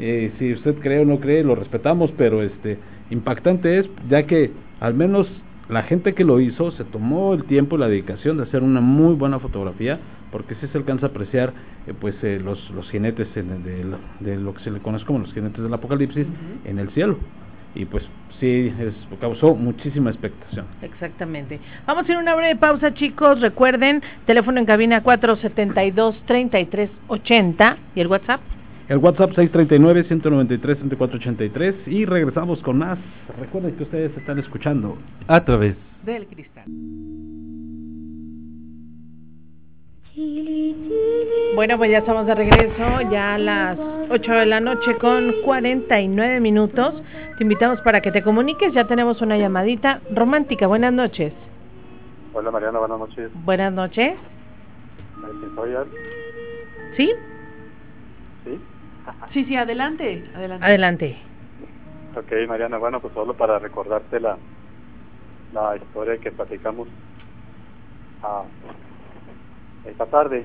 Eh, si usted cree o no cree, lo respetamos, pero este impactante es ya que al menos la gente que lo hizo se tomó el tiempo y la dedicación de hacer una muy buena fotografía, porque sí se alcanza a apreciar eh, pues eh, los, los jinetes de, lo que se le conoce como los jinetes del apocalipsis en el cielo y pues sí es, causó muchísima expectación. Exactamente. Vamos a hacer una breve pausa, chicos. Recuerden, teléfono en cabina 472-3380 y el WhatsApp. El WhatsApp 639-193-3483 y regresamos con más. Recuerden que ustedes están escuchando a través del cristal. Bueno, pues ya estamos de regreso, ya a las 8 de la noche con 49 minutos. Te invitamos para que te comuniques, ya tenemos una llamadita romántica. Buenas noches. Hola Mariana, buenas noches. Buenas noches. ¿Sí? ¿Sí? Sí, sí, adelante, adelante. Adelante. Ok, Mariana, bueno, pues solo para recordarte la, la historia que platicamos a esta tarde.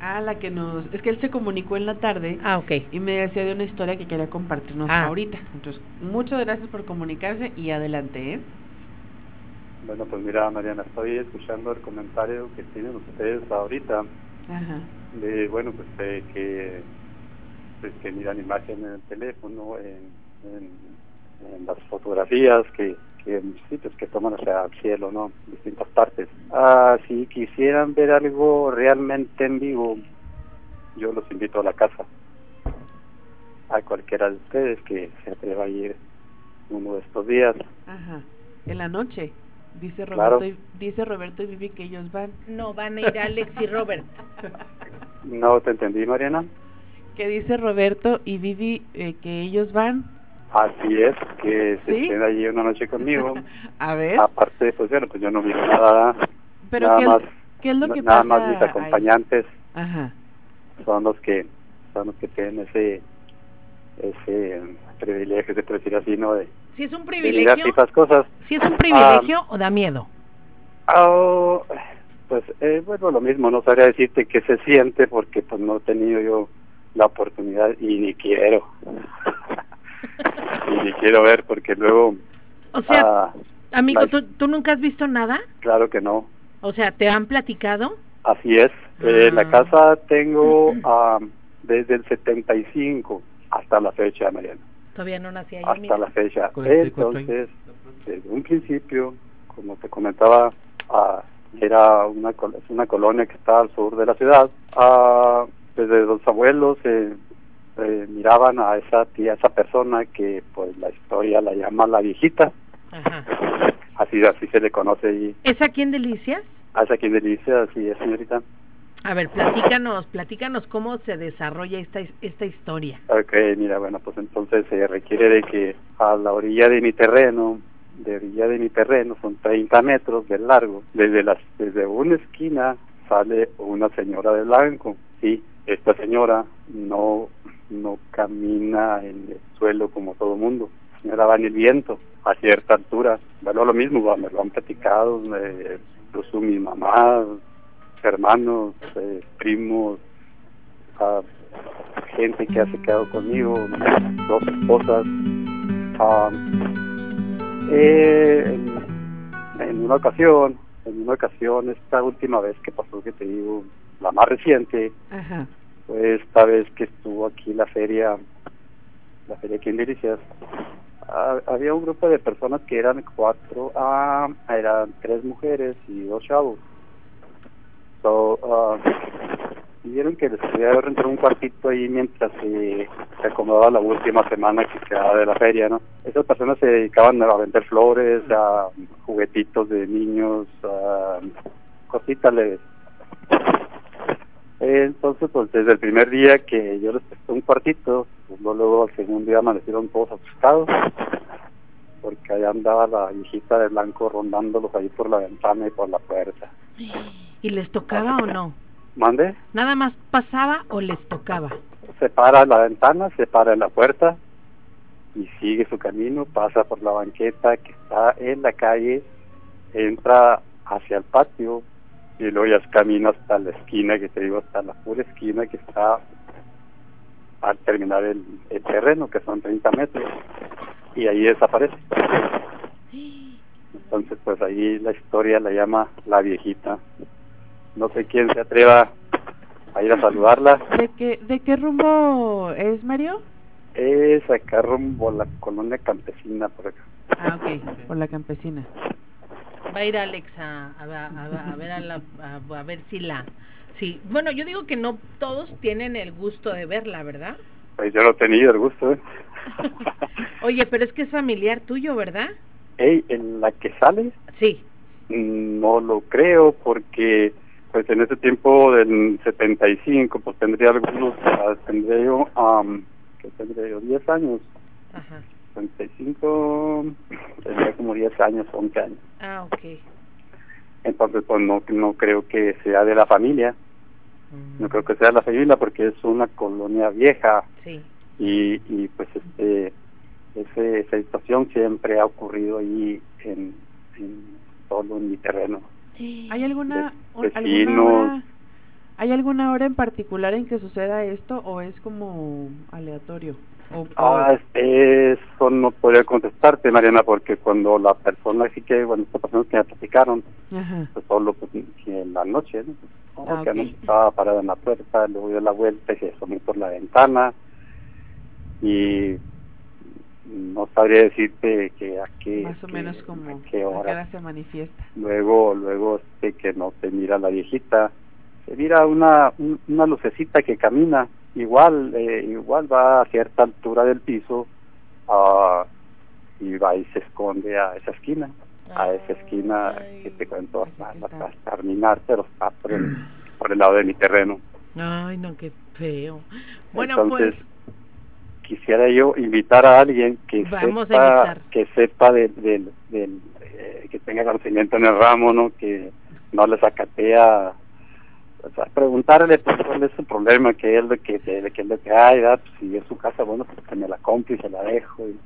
Ah, la que nos... Es que él se comunicó en la tarde. Ah, ok. Y me decía de una historia que quería compartirnos ah. ahorita. Entonces, muchas gracias por comunicarse y adelante, ¿eh? Bueno, pues mira, Mariana, estoy escuchando el comentario que tienen ustedes ahorita. Ajá. De, bueno, pues que, pues que miran imágenes en el teléfono, en, en las fotografías que que sitios que toman hacia el cielo, ¿no? Distintas partes. Ah, si quisieran ver algo realmente en vivo, yo los invito a la casa. A cualquiera de ustedes que se atreva a ir uno de estos días. Ajá. En la noche. Dice Roberto, y, dice Roberto y Vivi que ellos van. No, van a ir Alex y Robert. (laughs) no te entendí, Mariana. Que dice Roberto y Vivi eh, que ellos van. Así es, que se ¿Sí? estén allí una noche conmigo. (laughs) a ver. Aparte, pues bueno, pues yo no miro nada. Pero nada ¿qué, más, ¿qué es lo que nada pasa? más mis acompañantes Ajá. son los que son los que tienen ese ese privilegio, de decir así, ¿no? De, si es un privilegio. De cosas. Si es un privilegio o da miedo. Oh, pues eh, bueno, lo mismo, no sabría decirte qué se siente porque pues no he tenido yo la oportunidad y ni quiero. (laughs) y quiero ver porque luego... O sea, ah, amigo, ¿tú, ¿tú nunca has visto nada? Claro que no. O sea, ¿te han platicado? Así es. Eh, la ah. casa tengo desde el 75 hasta la fecha, Mariana. Todavía no nací ahí. Hasta la fecha. Entonces, desde un principio, como te comentaba, era una, una colonia que está al sur de la ciudad. Desde los abuelos eh, eh, miraban a esa tía, esa persona que pues la historia la llama la viejita. Así, así se le conoce ahí. ¿Es aquí en Delicias? Ah, es aquí en Delicias, así es, señorita. A ver, platícanos, platícanos cómo se desarrolla esta, esta historia. Ok, mira, bueno, pues entonces se requiere de que a la orilla de mi terreno, de orilla de mi terreno, son 30 metros de largo, desde, las, desde una esquina sale una señora de blanco, sí, esta señora no, no camina en el suelo como todo mundo, señora va en el viento, a cierta altura, bueno, lo mismo, me lo han platicado, incluso mi mamá, hermanos, eh, primos, gente que ha se quedado conmigo, dos esposas. Eh, en, una ocasión, en una ocasión, esta última vez que pasó, que te digo, la más reciente, fue esta vez que estuvo aquí la feria, la feria aquí en Delicias, había un grupo de personas que eran cuatro, ah, eran tres mujeres y dos chavos. So, uh, vieron que les podía rentar un cuartito ahí mientras se, acomodaba la última semana que quedaba de la feria, ¿no? Esas personas se dedicaban a vender flores, a juguetitos de niños, a cositas leves. Entonces, pues desde el primer día que yo les presté un cuartito, pues luego al segundo día amanecieron todos asustados, porque allá andaba la viejita de blanco rondándolos ahí por la ventana y por la puerta. ¿Y les tocaba o no? ¿Mande? ¿Nada más pasaba o les tocaba? Se para la ventana, se para en la puerta y sigue su camino, pasa por la banqueta que está en la calle, entra hacia el patio y luego ya camino hasta la esquina, que te digo, hasta la pura esquina que está al terminar el, el terreno, que son 30 metros, y ahí desaparece. Entonces, pues ahí la historia la llama La Viejita. No sé quién se atreva a ir a saludarla. (laughs) ¿De qué, de qué rumbo es, Mario? Es acá rumbo a la colonia campesina por acá. Ah, ok, por la campesina. Va a ir Alex a, a, ver a, la, a, ver si la... Sí, bueno, yo digo que no todos tienen el gusto de verla, ¿verdad? Pues yo lo he tenido el gusto, ¿eh? (laughs) Oye, pero es que es familiar tuyo, ¿verdad? Ey, ¿en la que sale? Sí. No lo creo porque pues en ese tiempo del 75 pues tendría algunos tendría yo um, que tendría yo 10 años Ajá. 75 tendría como 10 años 11 años. Ah ok. Entonces pues no no creo que sea de la familia. No creo que sea de la familia porque es una colonia vieja. Sí. Y y pues este ese, esa situación siempre ha ocurrido ahí en, en solo en mi terreno. ¿Hay alguna, alguna hora, ¿Hay alguna hora en particular en que suceda esto o es como aleatorio? O, ah, eso no podría contestarte, Mariana, porque cuando la persona, así que, bueno, estas personas que me platicaron, pues solo pues, en la noche, ¿no? Ah, que estaba parada en la puerta, luego dio la vuelta y se asomó por la ventana y no sabría decirte que a qué más o menos como qué hora. se manifiesta luego luego este que no se mira la viejita se mira una una lucecita que camina igual eh, igual va a cierta altura del piso uh, y va y se esconde a esa esquina a esa esquina que te cuento hasta, hasta, terminar pero está por el, por el lado de mi terreno. Ay no qué feo. Bueno pues quisiera yo invitar a alguien que sepa que sepa del de, eh, que tenga conocimiento en el ramo no que no le sacatea o sea, preguntarle pues, cuál es su problema que es lo que de, que es lo que hay pues, si es su casa bueno pues que me la compre y se la dejo y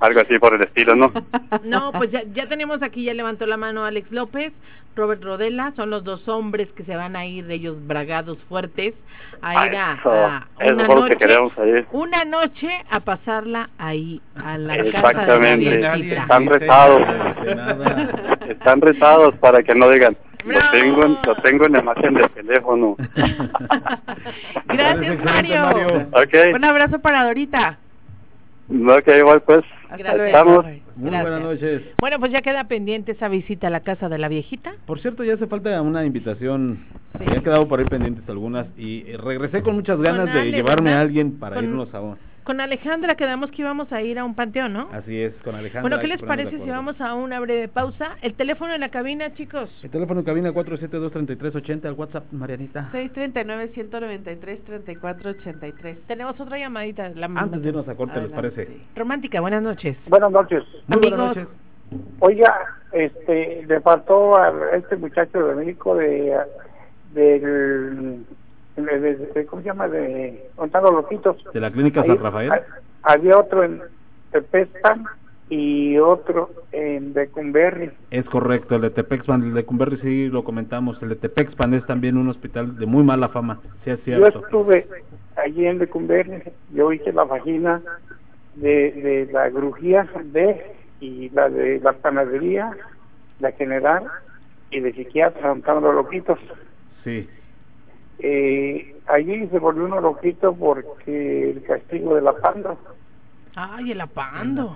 Algo así por el estilo, ¿no? (laughs) No, pues ya, ya tenemos aquí, ya levantó la mano Alex López, Robert Rodela, son los dos hombres que se van a ir, de ellos bragados fuertes, a ir a, una, noche, una noche a pasarla ahí, a la casa de la Están retados, están retados para que no digan, lo tengo, lo tengo en la imagen del teléfono. (laughs) Gracias, Mario. Okay. Un abrazo para Dorita. Que igual pues. Estamos. Muy buenas noches. Bueno, pues ya queda pendiente esa visita a la casa de la viejita. Por cierto, ya hace falta una invitación. Sí. Ya han quedado por ahí pendientes algunas y eh, regresé con muchas ganas de llevarme a alguien para irnos a con Alejandra quedamos que íbamos a ir a un panteón, ¿no? Así es, con Alejandra. Bueno, ¿qué les parece si vamos a una breve pausa? El teléfono en la cabina, chicos. El teléfono en cabina 472-3380, el WhatsApp, Marianita. 639-193-3483. Tenemos otra llamadita. La Antes de irnos a corte, ¿les parece? Romántica, buenas noches. Buenas noches. Muy buenas noches. Oiga, este, le faltó a este muchacho de México de del de, ¿cómo se llama? De Contando Loquitos. De la clínica San Rafael. había otro en Tepexpan y otro en Decumberri. Es correcto, el de Tepexpan, el de Decumberri sí lo comentamos, el de Tepexpan es también un hospital de muy mala fama, sí es cierto. Yo estuve allí en Decumberri, yo hice la vagina de, de la grujía de y la de la panadería, la general y de psiquiatra, contando loquitos. Sí. Eh, allí se volvió uno loquito porque el castigo del apando. Ay, el apando.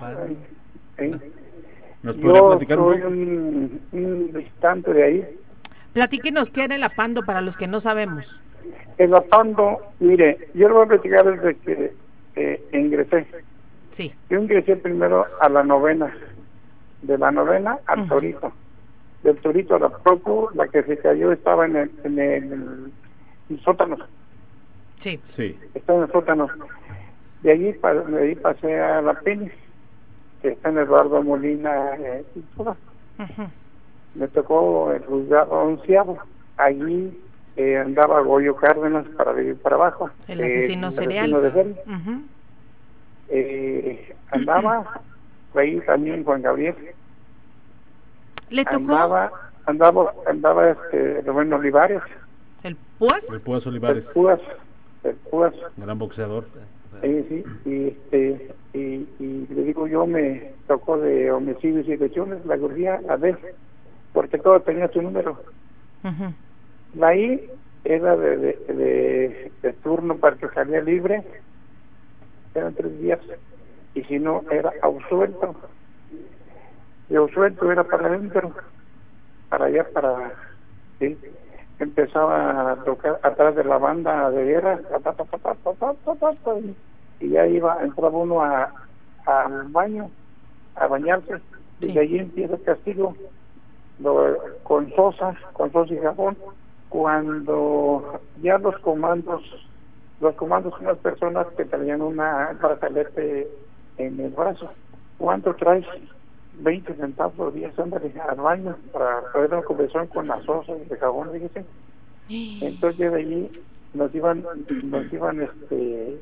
Yo soy un, un distante de ahí. Platíquenos qué era el apando para los que no sabemos. El apando, mire, yo lo voy a platicar desde que eh, ingresé. Sí. Yo ingresé primero a la novena, de la novena al torito. Del torito a la procu, la que se cayó estaba en el, en el el sótano. Sí. Sí. Estaba en el sótano. De allí, de allí pasé a la Peña, que está en Eduardo Molina eh, Me tocó el juzgado onceavo. Allí eh, andaba Goyo Cárdenas para vivir para abajo. El asesino serial. eh, andaba ahí también Juan Gabriel. ¿Le tocó? Andaba, andaba, andaba este, Rubén Olivares. ¿El Púas? El Púas Olivares. El Púas. El Púas. Gran boxeador. Sí, sí. Y, este, y, y le digo yo, me tocó de homicidios y lesiones, la gurría, la D, porque todo tenía su número. La I era de, de, de, turno para que salía libre, eran tres días, y si no, era absuelto. Y absuelto era para adentro, para allá, para... ¿sí? Empezaba a tocar atrás de la banda de guerra y ya iba entraba uno a al baño a bañarse y de allí empieza el castigo con sosa con sosa y jabón cuando ya los comandos los comandos son las personas que traían una brazalete en el brazo ¿cuánto traes? 20 centavos por día son de al baño para poder una conversión con las sosa de jabón, fíjese. (gasps) Entonces de allí nos iban, nos iban este,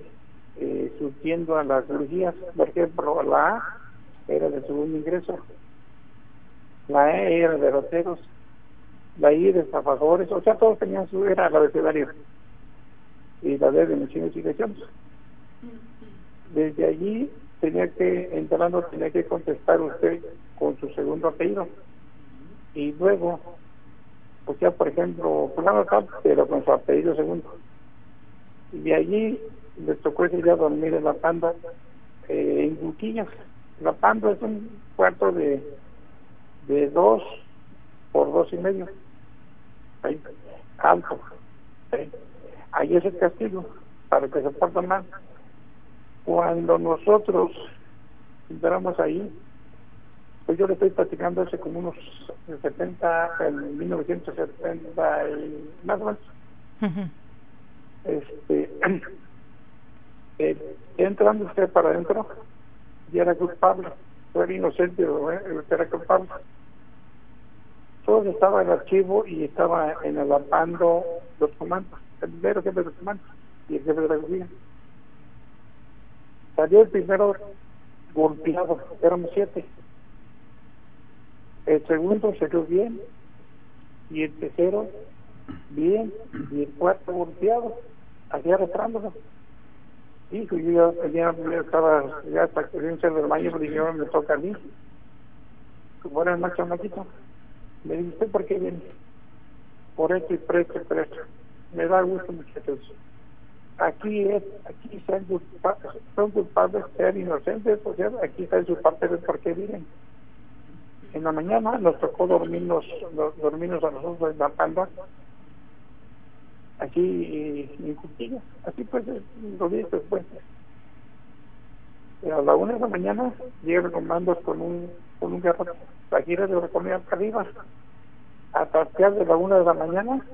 eh, surtiendo a las cirugías. Por ejemplo, la A era de segundo ingreso, la E era de roteros, la I de estafadores, o sea, todos tenían su, era la abecedario, y la D de menciones y lesiones. Desde allí tenía que, entrando, tenía que contestar usted con su segundo apellido. Y luego, pues ya por ejemplo, fulano tal, pero con su apellido segundo. Y de allí les tocó ese día dormir en la panda eh, en Guquillas. La panda es un cuarto de, de dos por dos y medio. Ahí, alto. Ahí es el castigo, para que se porten mal. Cuando nosotros entramos ahí, pues yo le estoy platicando hace como unos 70, en 1970 y más o menos. Este, (clears throat) eh, entrando usted para adentro, ya era culpable, fue inocente, era culpable. Todo estaba en el archivo y estaba en el apando los comandos, el primero jefe de los comandos y el jefe de la cocina. Salió el primero golpeado, éramos siete. El segundo salió bien, y el tercero bien, y el cuarto golpeado, así arrastrándolo. Hijo, yo ya, ya, estaba, ya hasta que un del baño, dijeron, me toca a mí. Como era el más chamaquito, me dice, ¿usted por qué viene? Por esto y por esto y por esto. Me da gusto, muchachos. Aquí es, aquí son culpables, son culpables, sean inocentes, o sea, aquí está su parte de por qué viven. En la mañana nos tocó dormirnos, dormirnos a nosotros en la panda, aquí en Cuchilla, así pues, los días después. a la una de la mañana llegan comandos con un, con un guerrero, la gira de la comida para arriba, a partir de la una de la mañana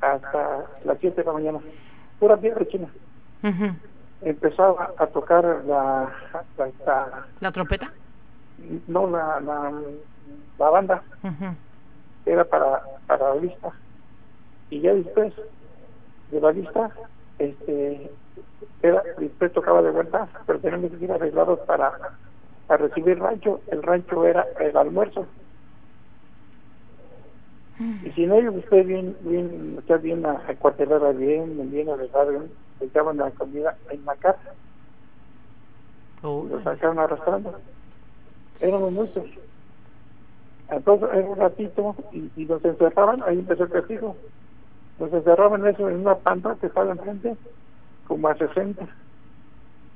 hasta las siete de la mañana pura piedra china. Empezaba a tocar la, la, la, trompeta. No, la, la, la banda. Era para, para la lista. Y ya después de la lista, este, era, después tocaba de vuelta, pero teníamos que ir arreglados para, para recibir rancho. El rancho era el almuerzo. Y si no, usted bien, bien, usted bien acuartelada bien, bien echaban la comida en la casa. Oh. Lo sacaron arrastrando. Éramos muchos. Entonces, en un ratito, y, y nos encerraban, ahí empezó el castigo. Nos encerraban eso en una panta que estaba enfrente, como a 60.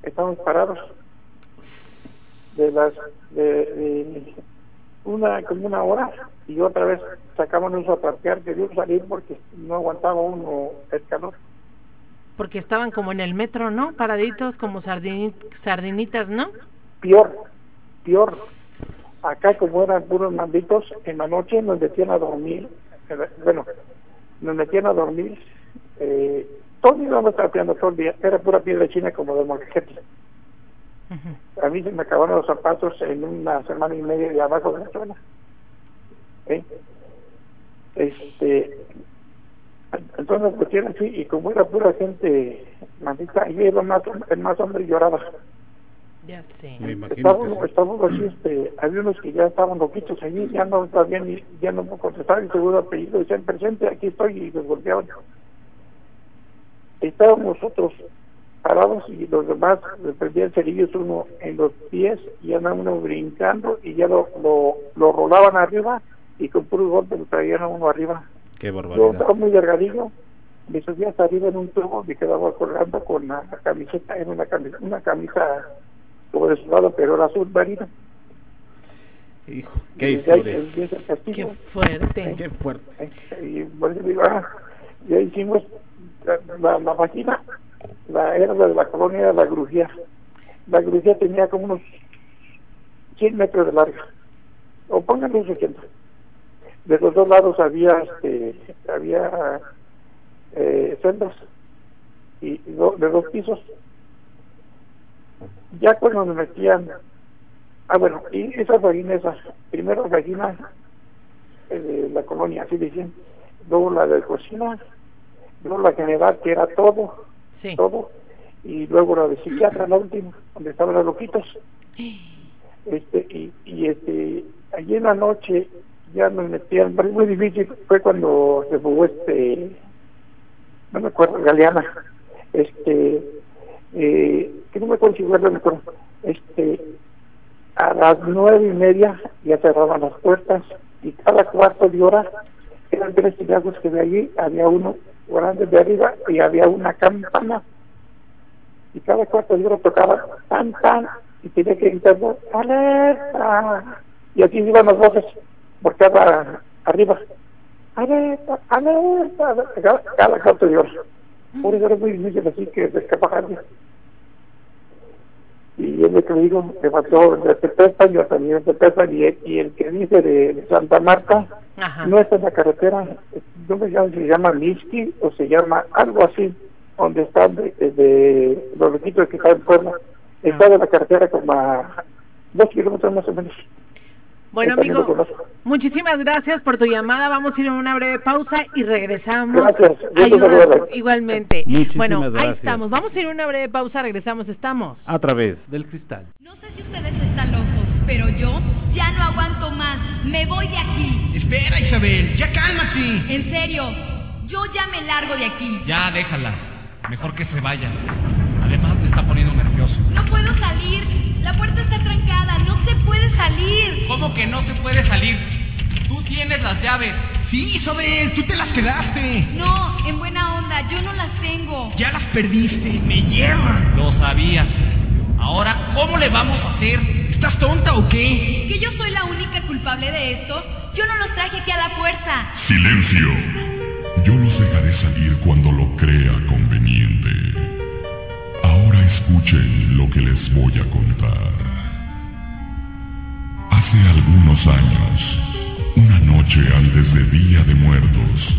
Estábamos parados. De las, de, de una como una hora y otra vez sacábamos a parquear queríamos salir porque no aguantaba uno el calor. Porque estaban como en el metro no paraditos como sardinitas no peor peor. Acá como eran puros malditos en la noche nos metían a dormir bueno nos metían a dormir eh, todo el día íbamos trapeando todo el día era pura piedra china como de molcajete a mí se me acabaron los zapatos en una semana y media de abajo de la zona. ¿Eh? Este, entonces pues era así, y como era pura gente maldita, y era más, el más hombre lloraba. Ya sé. Estábamos, estábamos así, este, había unos que ya estaban loquitos allí, ya no sabían, ya no contestar el segundo apellido, decían presente, aquí estoy, y los golpeaban. Estábamos nosotros parados y los demás le prendían cerillos uno en los pies y andaban uno brincando y ya lo, lo, lo rolaban arriba y con puro golpe lo traían a uno arriba. Qué barbaridad. Yo estaba muy delgadillo, me subía hasta arriba en un tubo, me quedaba colgando con la camiseta, en una camisa, una camisa como de lado pero era azul marino. Hijo, qué historia. Qué fuerte. Qué fuerte. Y digo, ah, ya hicimos la, la, la máquina la era de la colonia de la Grujía. La Grujía tenía como unos 100 metros de largo, o pónganle unos 80. De los dos lados había este, había eh, sendas y, de dos pisos. Ya cuando me metían, ah bueno, y esas gallinas, primero gallinas eh, de la colonia, así dicen, luego la de cocina, luego la general que era todo, todo, y luego la de psiquiatra, la última, donde estaban los loquitos. (gasps) Este, y, y este, allí en la noche ya me metían, muy difícil, fue cuando se fugó este, no me acuerdo, Galeana, este, eh, que no me acuerdo si fue me acuerdo, este, a las nueve y media ya cerraban las puertas y cada cuarto de hora eran tres tiragos que de allí había uno grande de arriba y había una campana. Y cada cuarto de hora tocaba tan tan y tenía que gritar alerta y aquí iban las voces por cada arriba. Alerta alerta cada, cada cuarto de hora por eso era muy difícil así que escaparme y es lo que me digo me pasó de Tepespa yo también de y, y el que dice de, Santa Marta no está en la carretera no me llamo se llama Miski o se llama algo así donde están de, los requitos que están en Puebla, está de la carretera como a dos kilómetros más o menos. Bueno, amigo, muchísimas gracias por tu llamada. Vamos a ir a una breve pausa y regresamos. Gracias. igualmente. bueno, ahí estamos. Vamos a ir a una breve pausa, regresamos. Estamos a través del cristal. No sé si ustedes están locos, pero yo ya no aguanto más. Me voy de aquí. Espera, Isabel, ya cálmate. En serio, yo ya me largo de aquí. Ya, déjala. Mejor que se vaya. Además me está poniendo nervioso. No puedo salir. La puerta está trancada. No se puede salir. ¿Cómo que no se puede salir? Tú tienes las llaves. Sí, Sobel, tú te las quedaste. No, en buena onda, yo no las tengo. Ya las perdiste, me llevan. Lo sabía. Ahora, ¿cómo le vamos a hacer? ¿Estás tonta o qué? ¿Que yo soy la única culpable de esto? Yo no los traje aquí a la fuerza. Silencio. Yo los dejaré salir cuando lo crea conveniente. Ahora escuchen lo que les voy a contar. Hace algunos años, una noche antes de Día de Muertos,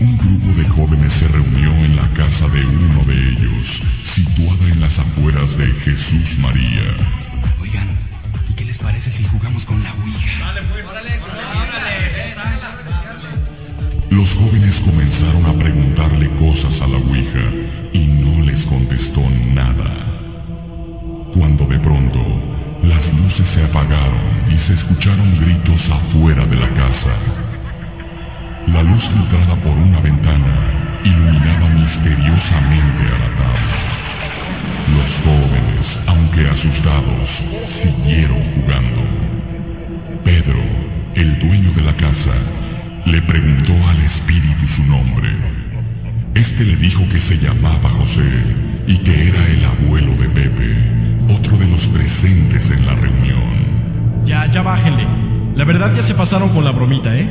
un grupo de jóvenes se reunió en la casa de uno de ellos, situada en las afueras de Jesús María. Oigan, ¿y qué les parece si jugamos con la Ouija? Dale, pues, órale, Los jóvenes comenzaron a preguntarle cosas a la Ouija y no les contestó nada. Cuando de pronto las luces se apagaron y se escucharon gritos afuera de la casa. La luz filtrada por una ventana iluminaba misteriosamente a la tabla. Los jóvenes, aunque asustados, siguieron jugando. Pedro, el dueño de la casa, le preguntó al espíritu su nombre. Este le dijo que se llamaba José y que era el abuelo de Pepe, otro de los presentes en la reunión. Ya, ya bájenle. La verdad ya se pasaron con la bromita, ¿eh?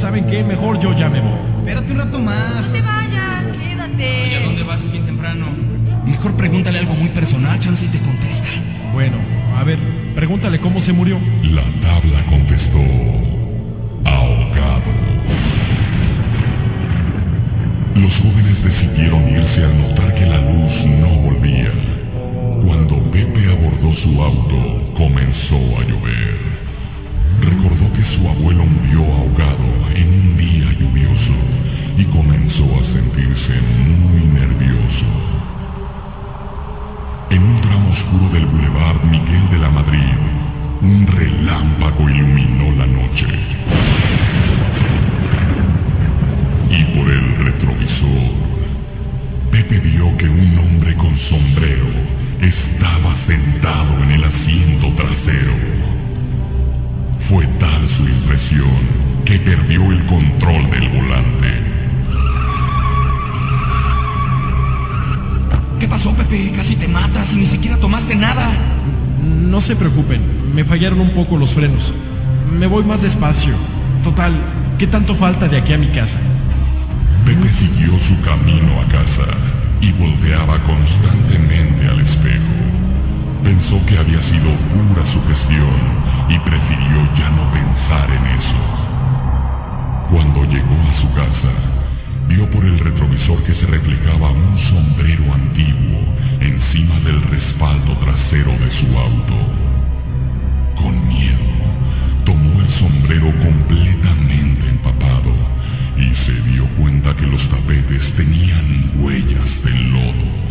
¿Saben qué? Mejor yo ya me voy. Espérate un rato más. No te vayas, quédate. ¿a dónde vas? Es bien temprano. Mejor pregúntale algo muy personal, chance y te contesta. Bueno, a ver, pregúntale cómo se murió. La tabla contestó, ahogado. Los jóvenes decidieron irse al notar que la luz no volvía. Cuando Pepe abordó su auto, comenzó a llover. Recordó que su abuelo murió ahogado en un día lluvioso y comenzó a sentirse muy nervioso. En tramo oscuro del Boulevard Miguel de la Madrid, un relámpago iluminó la noche. Y por el retrovisor, Pepe vio que un hombre con sombrero estaba sentado en el asiento trasero. Fue tal su impresión que perdió el control del volante. ¿Qué pasó, Pepe? Casi te matas y ni siquiera tomaste nada. No se preocupen, me fallaron un poco los frenos. Me voy más despacio. Total, ¿qué tanto falta de aquí a mi casa? Pepe siguió su camino a casa y volteaba constantemente al espejo. Pensó que había sido pura sugestión y prefirió ya no pensar en eso. Cuando llegó a su casa, vio por el retrovisor que se reflejaba un sombrero antiguo encima del respaldo trasero de su auto. Con miedo, tomó el sombrero completamente empapado y se dio cuenta que los tapetes tenían huellas del lodo.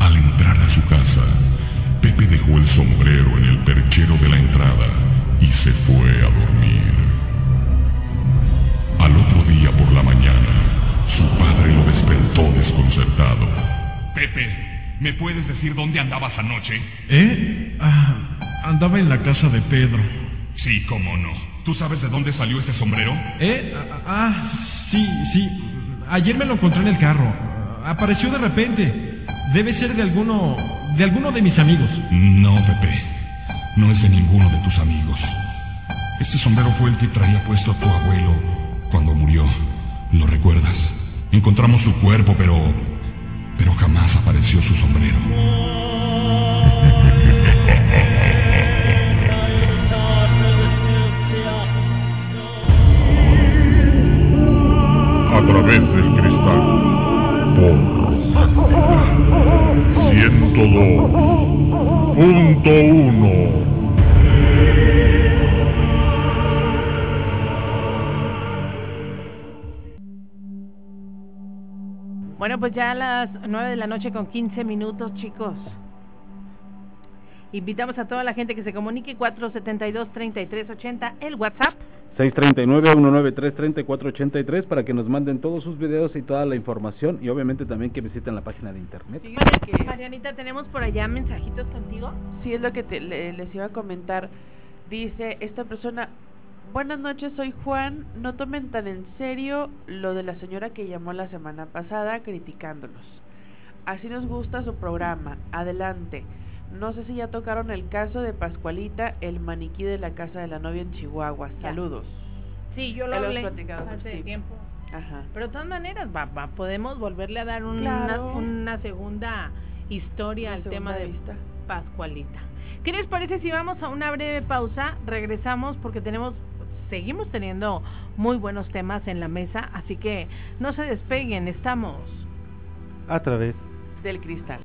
Al entrar a su casa, Pepe dejó el sombrero en el perchero de la entrada y se fue a dormir. Al otro día por la mañana, su padre lo despertó desconcertado. Pepe, ¿me puedes decir dónde andabas anoche? ¿Eh? Ah, andaba en la casa de Pedro. Sí, cómo no. ¿Tú sabes de dónde salió ese sombrero? ¿Eh? Ah, ah, sí, sí. Ayer me lo encontré en el carro. Apareció de repente. Debe ser de alguno. de alguno de mis amigos. No, Pepe. No es de ninguno de tus amigos. Este sombrero fue el que traía puesto tu abuelo cuando murió. ¿Lo recuerdas? Encontramos su cuerpo, pero. pero jamás apareció su sombrero. A través del cristal. Por 102.1. Bueno, pues ya a las 9 de la noche con 15 minutos, chicos. Invitamos a toda la gente que se comunique 472-3380, el WhatsApp. 639-193-3483 para que nos manden todos sus videos y toda la información y obviamente también que visiten la página de internet. Fíjate que- Marianita, ¿tenemos por allá mensajitos contigo? Sí, es lo que te- le- les iba a comentar. Dice esta persona, Buenas noches, soy Juan. No tomen tan en serio lo de la señora que llamó la semana pasada criticándolos. Así nos gusta su programa. Adelante. No sé si ya tocaron el caso de Pascualita, el maniquí de la casa de la novia en Chihuahua. Saludos. Sí, yo lo hablé hace tiempo. Ajá. Pero de todas maneras, va, podemos volverle a dar una, una, segunda historia al tema de Pascualita. ¿Qué les parece si vamos a una breve pausa? Regresamos porque tenemos seguimos teniendo muy buenos temas en la mesa, así que no se despeguen, estamos a través del cristal.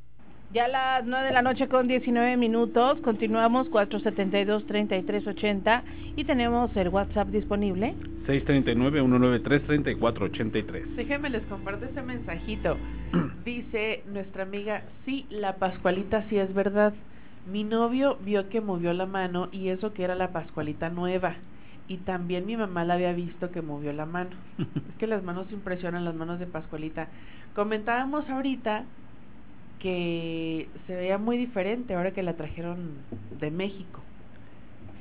Ya a las 9 de la noche con 19 minutos, continuamos 472-3380 y tenemos el WhatsApp disponible. 639-193-3483. Déjenme les comparto este mensajito. (clears throat) Dice nuestra amiga, sí, la Pascualita sí es verdad. Mi novio vio que movió la mano y eso que era la Pascualita nueva. Y también mi mamá la había visto que movió la mano. (laughs) es que las manos impresionan, las manos de Pascualita. Comentábamos ahorita que se veía muy diferente ahora que la trajeron de México.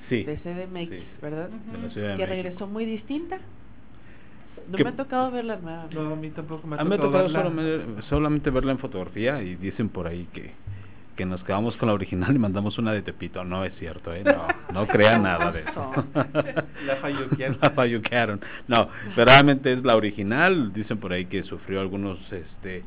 Sí. De CDMX, ¿verdad? que regresó muy distinta. No me ha tocado verla nueva. No, a mí tampoco me ha tocado, solamente, verla en fotografía y dicen por ahí que que nos quedamos con la original y mandamos una de Tepito. No es cierto, ¿eh? No, (laughs) no crean nada de eso. la falluquearon. (laughs) La falluquearon. No, pero realmente es la original. Dicen por ahí que sufrió algunos, este,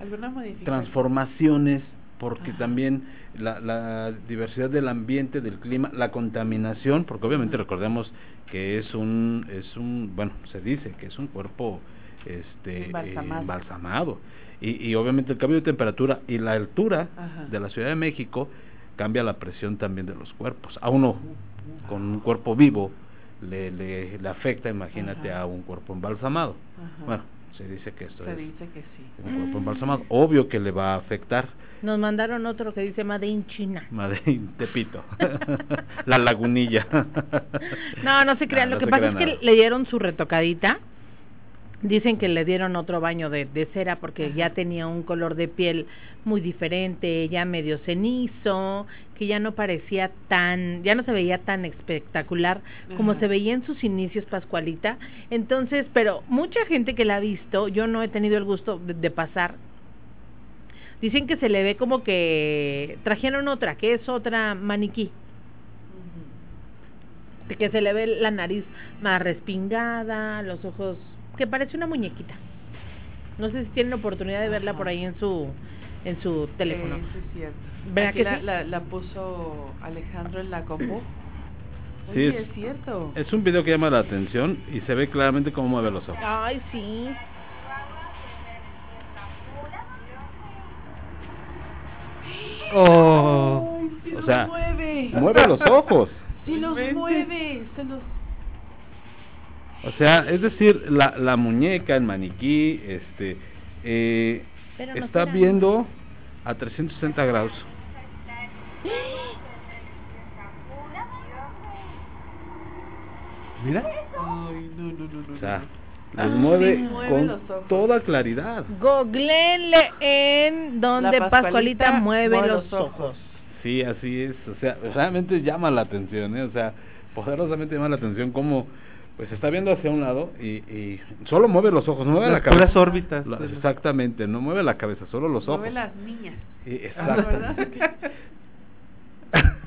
transformaciones porque también la, la diversidad del ambiente, del clima, la contaminación, porque obviamente recordemos que es un, es un, bueno, se dice que es un cuerpo este embalsamado. Y, y, obviamente el cambio de temperatura y la altura de la Ciudad de México cambia la presión también de los cuerpos. A uno con un cuerpo vivo le, le, le afecta, imagínate, a un cuerpo embalsamado. Bueno, se dice que esto se es dice que sí. un cuerpo embalsamado. Obvio que le va a afectar. Nos mandaron otro que dice Made China. Made Tepito. (laughs) la lagunilla. (laughs) no, no se crean. Lo que pasa es que le dieron su retocadita Dicen que le dieron otro baño de, de cera porque ya tenía un color de piel muy diferente, ya medio cenizo, que ya no parecía tan, ya no se veía tan espectacular como se veía en sus inicios Pascualita. Entonces, pero mucha gente que la ha visto, yo no he tenido el gusto de, pasar, dicen que se le ve como que trajeron otra, que es otra maniquí. Que se le ve la nariz más respingada, los ojos que parece una muñequita. No sé si tienen oportunidad de verla por ahí en su en su teléfono. Sí, es cierto. ¿Verdad que la, la, puso Alejandro en la compu. Sí, es, es, cierto. Es un video que llama la atención y se ve claramente cómo mueve los ojos. Ay, sí. Oh. o sea, mueve. mueve los ojos. Sí los mueve, se los o sea, es decir, la, la muñeca, el maniquí, este, eh, está viendo a 360 grados. Mira. Ay, no, no, no, o sea, los mueve, con toda claridad. Googleenle en donde Pascualita, mueve, los ojos. Sí, así es. O sea, realmente llama la atención, ¿eh? O sea, poderosamente llama la atención cómo pues está viendo hacia un lado y, y solo mueve los ojos, no mueve la cabeza. órbitas. exactamente, no mueve la cabeza, solo los ojos. Mueve las niñas. exacto.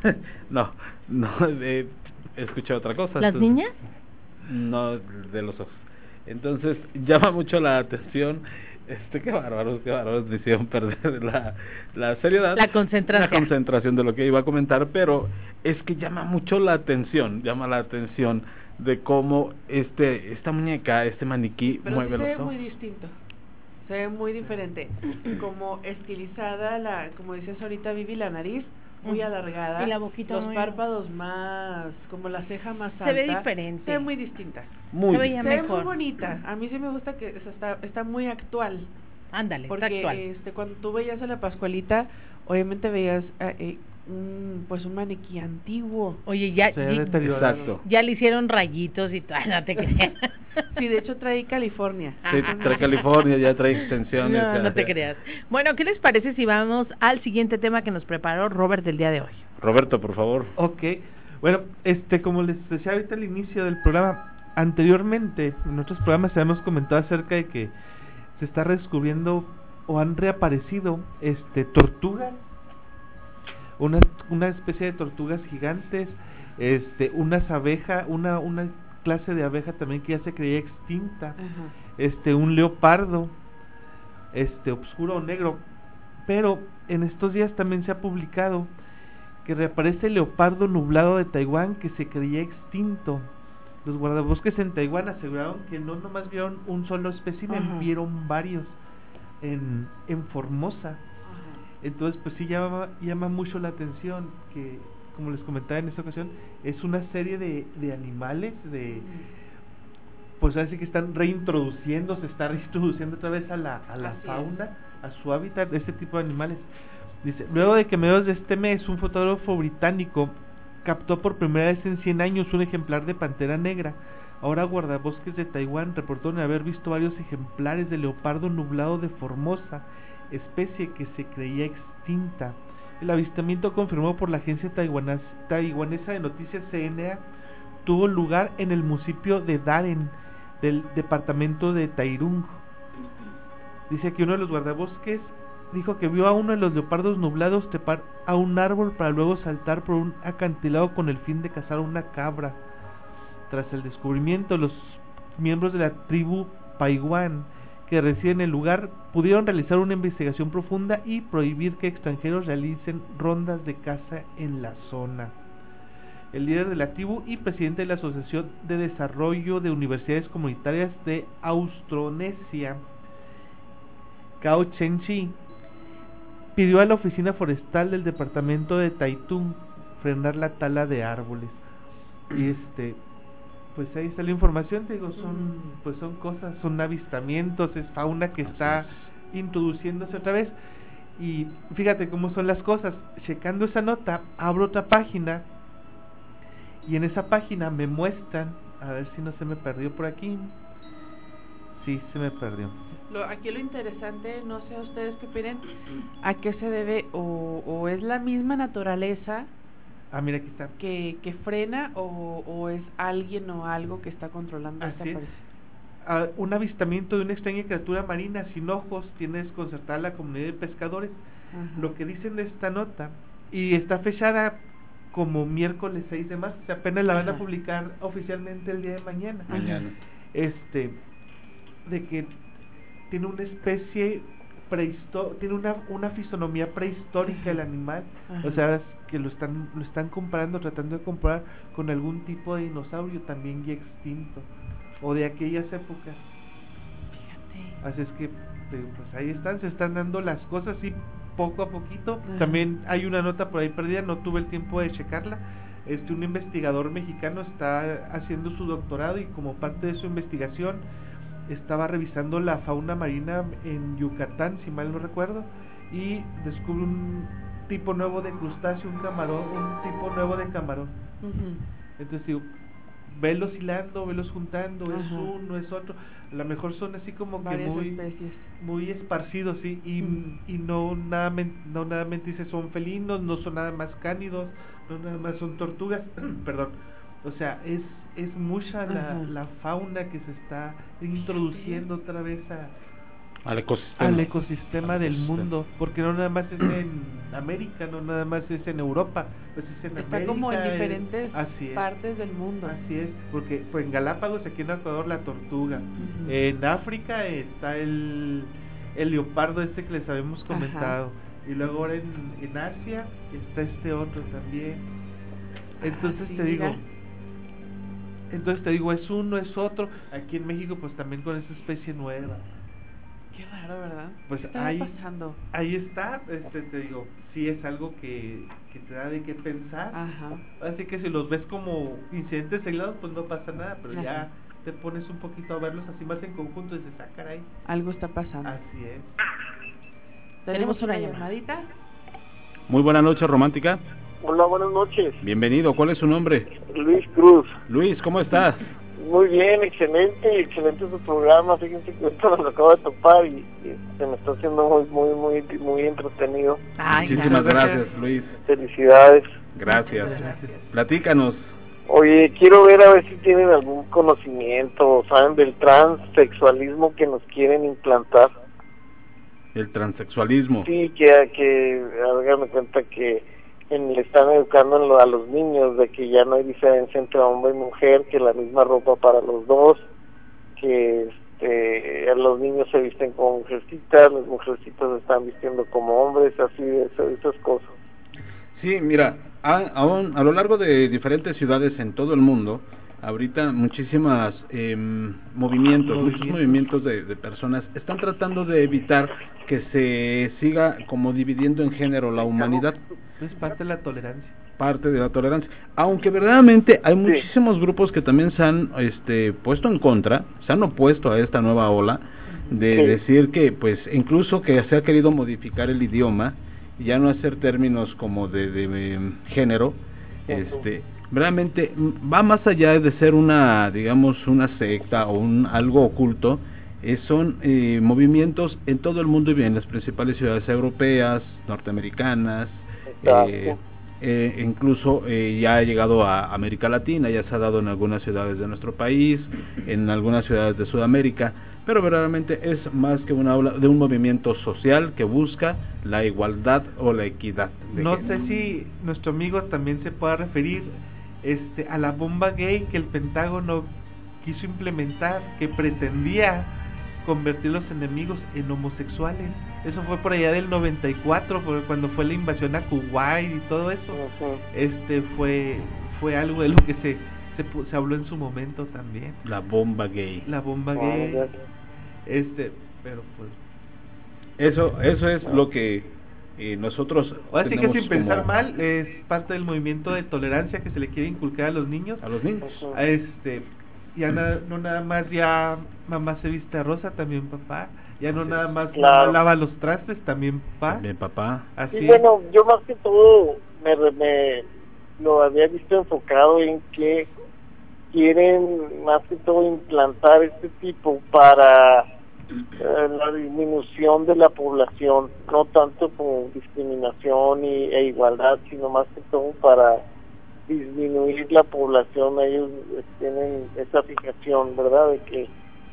(laughs) no, no, he escuchado otra cosa. ¿Las niñas? No, de los ojos. Entonces, llama mucho la atención este qué bárbaros, qué bárbaros me hicieron perder (laughs) la, la seriedad, la concentración. la concentración de lo que iba a comentar, pero es que llama mucho la atención, llama la atención de cómo este esta muñeca, este maniquí mueve los ojos. Se ve muy distinto. Se ve muy diferente. Como estilizada la como decías ahorita Vivi la nariz muy alargada. Y la boquita Los párpados más, como la ceja más alta. Se ve diferente. Se ve muy distinta. Muy, se, ve muy bonita. A mí sí me gusta que está, está muy actual. Ándale, porque está actual. este cuando tú veías a la Pascualita, obviamente veías eh, eh un, pues un maniquí antiguo. Oye, ya, exacto. ya le hicieron rayitos y todo, (laughs) no te creas. sí, de hecho trae California. Sí, trae California, ya trae extensiones. No, no te creas. Bueno, ¿qué les parece si vamos al siguiente tema que nos preparó Robert del día de hoy? Roberto, por favor. Ok. Bueno, este, como les decía ahorita al inicio del programa, anteriormente en otros programas hemos comentado acerca de que se está redescubriendo o han reaparecido este tortugas una, una especie de tortugas gigantes este unas abejas una una clase de abeja también que ya se creía extinta este un leopardo este oscuro o negro. Pero en estos días también se ha publicado que reaparece el leopardo nublado de Taiwán que se creía extinto. Los guardabosques en Taiwán aseguraron que no nomás vieron un solo espécimen, vieron varios en, en Formosa. Entonces, pues sí llama, llama mucho la atención que, como les comentaba en esta ocasión, es una serie de, de animales, de... Pues así que están reintroduciendo, se está (laughs) reintroduciendo otra vez a la, a la fauna, a su hábitat, este tipo de animales. Dice, luego de que mediados de este mes un fotógrafo británico captó por primera vez en 100 años un ejemplar de pantera negra. Ahora guardabosques de Taiwán reportaron haber visto varios ejemplares de leopardo nublado de Formosa, especie que se creía extinta. El avistamiento confirmado por la agencia taiwanesa de noticias CNA tuvo lugar en el municipio de Daren, del departamento de Tairung. Dice que uno de los guardabosques dijo que vio a uno de los leopardos nublados trepar a un árbol para luego saltar por un acantilado con el fin de cazar una cabra. Tras el descubrimiento, los miembros de la tribu Paiguan que residen en el lugar pudieron realizar una investigación profunda y prohibir que extranjeros realicen rondas de caza en la zona. El líder de la tribu y presidente de la Asociación de Desarrollo de Universidades Comunitarias de Austronesia, Cao Chen-chi, pidió a la oficina forestal del departamento de Taitung frenar la tala de árboles. Y este, pues ahí está la información, te digo, son, pues son cosas, son avistamientos, es fauna que está introduciéndose otra vez. Y fíjate cómo son las cosas. Checando esa nota, abro otra página y en esa página me muestran, a ver si no se me perdió por aquí. Sí, se me perdió aquí lo interesante, no sé a ustedes qué opinan, a qué se debe o, es la misma naturaleza ah, mira, aquí está. Que, que frena o, es alguien o algo que está controlando esta ah, un avistamiento de una extraña criatura marina sin ojos tiene desconcertada la comunidad de pescadores. Lo que dicen de esta nota, y está fechada como miércoles 6 de marzo, apenas la van a publicar oficialmente el día de mañana. Mañana. Este, de que tiene una especie prehistórica, tiene una, una fisonomía prehistórica el animal, o sea, que lo están, lo están comparando, tratando de comparar con algún tipo de dinosaurio también ya extinto, o de aquellas épocas. Fíjate. Así es que, pues ahí están, se están dando las cosas y poco a poquito. También hay una nota por ahí perdida, no tuve el tiempo de checarla. Este, un investigador mexicano está haciendo su doctorado y como parte de su investigación estaba revisando la fauna marina en Yucatán, si mal no recuerdo, y descubre un tipo nuevo de crustáceo, un camarón, un tipo nuevo de camarón. Entonces digo, velos hilando, velos juntando, es uno, es otro. A lo mejor son así como que muy, muy esparcidos, sí, y, y no nada no nada dice son felinos, no son nada más cánidos, no nada más son tortugas, (clears throat) perdón. O sea, es es mucha la, la, fauna que se está introduciendo otra vez a, al ecosistema, al ecosistema del mundo, porque no nada más es en América, no nada más es en Europa, pues es en Está como en diferentes partes del mundo. Así es, porque pues en Galápagos, aquí en Ecuador, la tortuga. En África está el, el leopardo este que les habíamos comentado. Y luego ahora en, en Asia está este otro también. Ah, Entonces te digo, entonces te digo, es uno, es otro. Aquí en México, pues también con esa especie nueva. Qué raro, ¿verdad? Pues ¿Qué ahí, pasando? ahí está, este, te digo, sí es algo que, que te da de qué pensar. Ajá. Así que si los ves como incidentes aislados, pues no pasa nada, pero ya te pones un poquito a verlos así más en conjunto y dices, ah, caray. Algo está pasando. Así es. Tenemos una llamadita. Muy buena noche, romántica. Hola, buenas noches. Bienvenido, ¿cuál es su nombre? Luis Cruz. Luis, ¿cómo estás? Muy bien, excelente, excelente su programa. Fíjense que esto lo acabo de topar y, se me está haciendo muy, muy, muy, muy entretenido. Muchísimas gracias. Luis. Felicidades. Gracias. Platícanos. Oye, quiero ver a ver si tienen algún conocimiento, saben del transexualismo que nos quieren implantar. El transexualismo. Sí, que, que háganme cuenta que en, le están educando a los niños de que ya no hay diferencia entre hombre y mujer, que la misma ropa para los dos, que este, los niños se visten como mujercitas, las mujercitas están vistiendo como hombres, así de esas cosas. Sí, mira, a, lo largo de diferentes ciudades en todo el mundo, ahorita muchísimas em, movimientos, muchos movimientos de, de, personas están tratando de evitar que se siga como dividiendo en género la humanidad. Es parte de la tolerancia. Parte de la tolerancia. Aunque verdaderamente hay muchísimos grupos que también se han este, puesto en contra, se han opuesto a esta nueva ola de decir que, pues, incluso que se ha querido modificar el idioma ya no hacer términos como de, de, em, género, este, realmente va más allá de ser una, digamos, una secta o un algo oculto, eh, son eh, movimientos en todo el mundo y en las principales ciudades europeas, norteamericanas, eh, eh, incluso eh, ya ha llegado a América Latina, ya se ha dado en algunas ciudades de nuestro país, en algunas ciudades de Sudamérica, pero verdaderamente es más que una ola de un movimiento social que busca la igualdad o la equidad. no sé si nuestro amigo también se pueda referir este a la bomba gay que el Pentágono quiso implementar, que pretendía convertir los enemigos en homosexuales. Eso fue por allá del 94, cuando fue la invasión a Kuwait y todo eso. Este fue fue algo de lo que se, se se habló en su momento también. La bomba gay. La bomba ah, gay. Este, pero pues eso eso es lo que eh, nosotros así que sin pensar mal es parte del movimiento de tolerancia que se le quiere inculcar a los niños. A los niños. Este ya no nada más ya mamá se viste a rosa también papá. Ya no nada más lava los trastes también papá. También papá. Así y bueno yo más que todo me, me lo había visto enfocado en que quieren más que todo implantar este tipo para eh, la disminución de la población no tanto como discriminación y, e igualdad sino más que todo para disminuir la población, ellos tienen esa fijación, ¿verdad? De que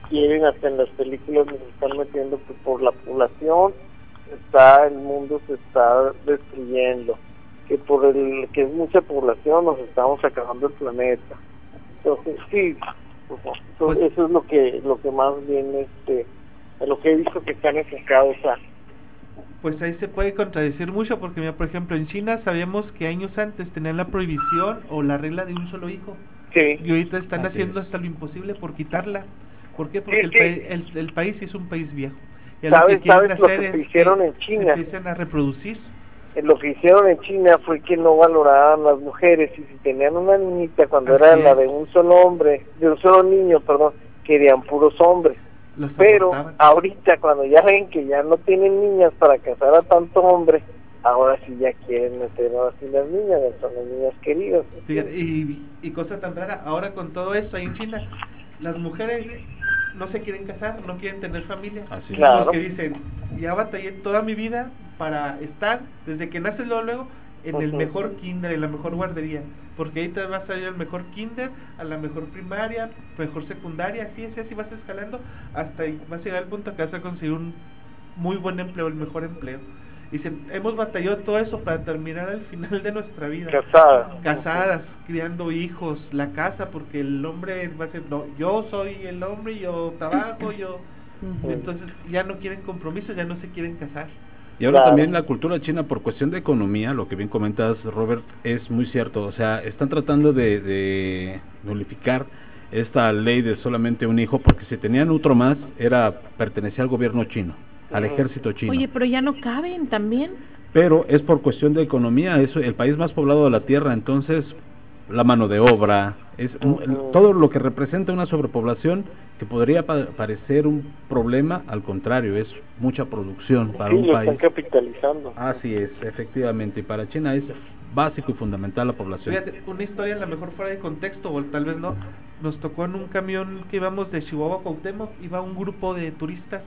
quieren, hasta en las películas nos están metiendo que por la población está, el mundo se está destruyendo, que por el que es mucha población nos estamos acabando el planeta. Entonces, sí, pues, eso es lo que, lo que más bien, este, lo que he visto que están enfocados a pues ahí se puede contradecir mucho porque mira, por ejemplo en China sabíamos que años antes tenían la prohibición o la regla de un solo hijo. Sí. y ahorita están haciendo hasta lo imposible por quitarla. ¿por qué? porque el, el, país es un país viejo. Y ¿Sabes, lo que ¿sabes lo que hicieron en China? empiezan a reproducir. Lo que hicieron en China fue que no valoraban las mujeres y si tenían una niñita cuando era la de un solo hombre de un solo niño perdón querían puros hombres pero ahorita cuando ya ven que ya no tienen niñas para casar a tanto hombre, ahora sí ya quieren meter así las niñas, son las niñas queridas. y, y cosa tan rara, ahora con todo esto ahí en China, las mujeres no se quieren casar, no quieren tener familia. Así claro. Los que dicen, ya batallé toda mi vida para estar, desde que naces luego, luego en el mejor kinder, en la mejor guardería, porque ahí te vas a ir al mejor kinder, a la mejor primaria, mejor secundaria, así es, así vas escalando, hasta ahí vas a llegar al punto que vas a conseguir un muy buen empleo, el mejor empleo. Y hemos batallado todo eso para terminar al final de nuestra vida. Casadas. Casadas, criando hijos, la casa, porque el hombre va a ser, no, yo soy el hombre, yo trabajo, yo... (laughs) Entonces ya no quieren compromisos, ya no se quieren casar. Y ahora también la cultura china, por cuestión de economía, lo que bien comentas, Robert, es muy cierto. O sea, están tratando de, de nulificar esta ley de solamente un hijo, porque si tenían otro más, era pertenecía al gobierno chino, al ejército chino. Oye, pero ya no caben también. Pero es por cuestión de economía, es el país más poblado de la Tierra, entonces la mano de obra, es todo lo que representa una sobrepoblación que podría parecer un problema, al contrario, es mucha producción para un país. Están capitalizando. Así es, efectivamente, y para China es básico y fundamental la población. Fíjate, una historia a lo mejor fuera de contexto, o tal vez no, nos tocó en un camión que íbamos de Chihuahua a Cuauhtémoc, iba un grupo de turistas,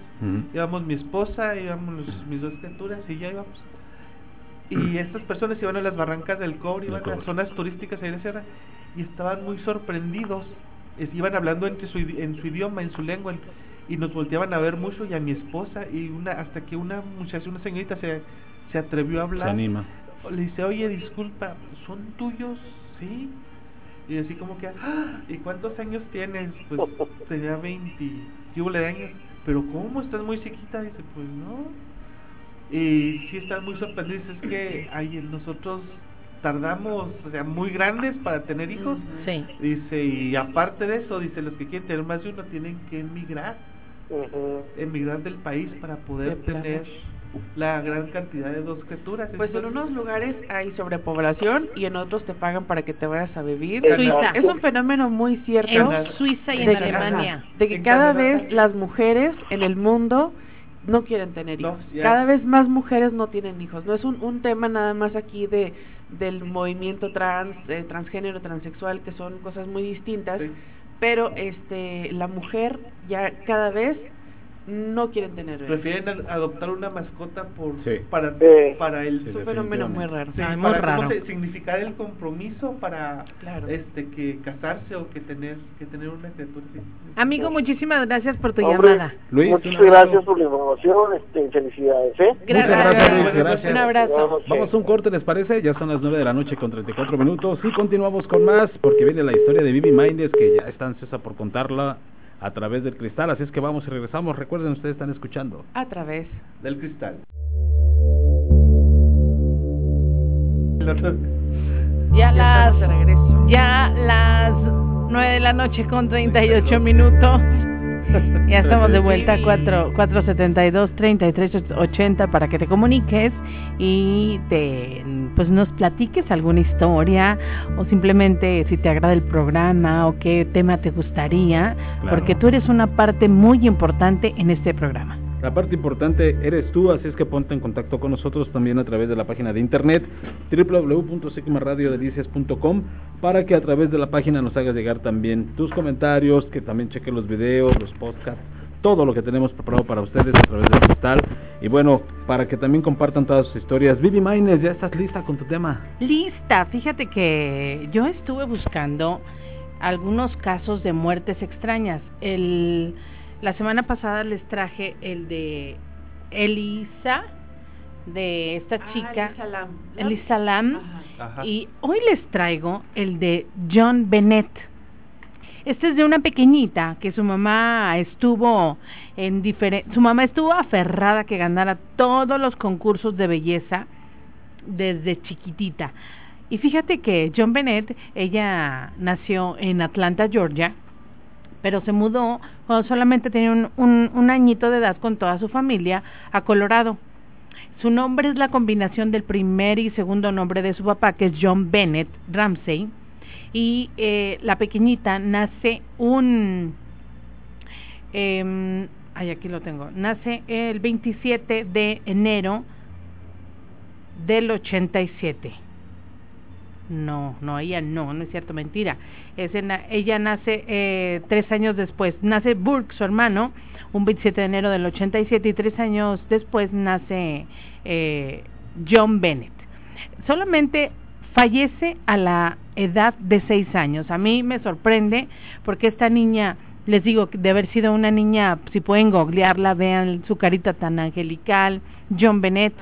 íbamos mi esposa, íbamos mis dos criaturas y ya íbamos. Y estas personas iban a las barrancas del cobre, iban a zonas turísticas ahí de sierra, y estaban muy sorprendidos. iban hablando entre su, en su idioma, en su lengua, y nos volteaban a ver mucho y a mi esposa y una hasta que una muchacha, una señorita se, se atrevió a hablar. Se anima. Le dice, oye, disculpa, ¿son tuyos? Sí. Y así como que, ¡Ah! ¿y cuántos años tienes? Pues (laughs) tenía 20 de años. Pero ¿cómo? ¿Estás muy chiquita? Dice, pues no. Y sí están muy sorprendidos, es que hay nosotros tardamos, o sea, muy grandes para tener hijos. Sí. Dice, y aparte de eso, dice, los que quieren tener más de uno tienen que emigrar. Emigrar del país para poder tener la gran cantidad de dos criaturas. Pues en unos lugares hay sobrepoblación y en otros te pagan para que te vayas a vivir. Suiza. Es un fenómeno muy cierto. En Suiza y en Alemania. de que cada vez las mujeres en el mundo no quieren tener hijos. cada vez más mujeres no tienen hijos. No es un, un tema nada más aquí de del movimiento trans, eh, transgénero, transexual, que son cosas muy distintas, pero este la mujer ya cada vez no quieren tener Prefieren adoptar una mascota por para para el es un fenómeno muy raro. muy raro. significar el compromiso para este que casarse o que tener que tener una criatura. Amigo, muchísimas gracias por tu llamada. Luis, muchas gracias por la información, este, felicidades, ¿eh? Gracias. gracias, Un abrazo. Vamos a un corte, ¿les parece? Ya son las 9 de la noche con 34 minutos y continuamos con más porque viene la historia de Vivi Mindes que ya está ansiosa por contarla a través del cristal. Así es que vamos y regresamos. Recuerden, ustedes están escuchando. A través del cristal. Ya las, ya las 9 de la noche con 38 minutos. (laughs) Ya estamos de vuelta, 4, 472 3380 para que te comuniques y te pues nos platiques alguna historia o simplemente si te agrada el programa o qué tema te gustaría, porque tú eres una parte muy importante en este programa. La parte importante eres tú, así es que ponte en contacto con nosotros también a través de la página de internet www.sigmaradiodelicias.com para que a través de la página nos hagas llegar también tus comentarios, que también cheque los videos, los podcasts, todo lo que tenemos preparado para ustedes a través del cristal. Y bueno, para que también compartan todas sus historias. Vivi Maines, ¿ya estás lista con tu tema? Lista, fíjate que yo estuve buscando algunos casos de muertes extrañas. El la semana pasada les traje el de Elisa, de esta ah, chica, Elisa Lam, y hoy les traigo el de John Bennett. Este es de una pequeñita que su mamá estuvo en diferente, su mamá estuvo aferrada que ganara todos los concursos de belleza desde chiquitita. Y fíjate que John Bennett, ella nació en Atlanta, Georgia, pero se mudó cuando solamente tenía un, un, añito de edad con toda su familia a Colorado. Su nombre es la combinación del primer y segundo nombre de su papá, que es John Bennett Ramsey, y eh, la pequeñita nace un... Eh, ay, aquí lo tengo. Nace el 27 de enero del 87. No, no, ella no, no es cierto, mentira. Es ella nace eh, tres años después. Nace Burke, su hermano, un 27 de enero del 87 y tres años después nace eh, John Bennett. Solamente fallece a la edad de seis años. A mí me sorprende porque esta niña, les digo, de haber sido una niña, si pueden googlearla, vean su carita tan angelical, John Bennett.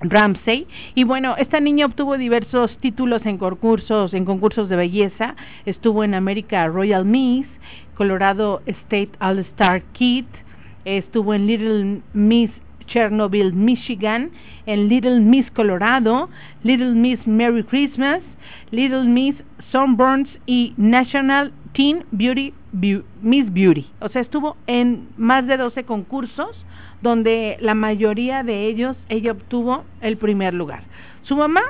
Ramsey. Y bueno esta niña obtuvo diversos títulos en concursos en concursos de belleza. Estuvo en América Royal Miss Colorado State All Star Kid estuvo en Little Miss Chernobyl Michigan en Little Miss Colorado Little Miss Merry Christmas Little Miss Sunburns y National Teen Beauty Miss Beauty. O sea estuvo en más de 12 concursos donde la mayoría de ellos ella obtuvo el primer lugar. Su mamá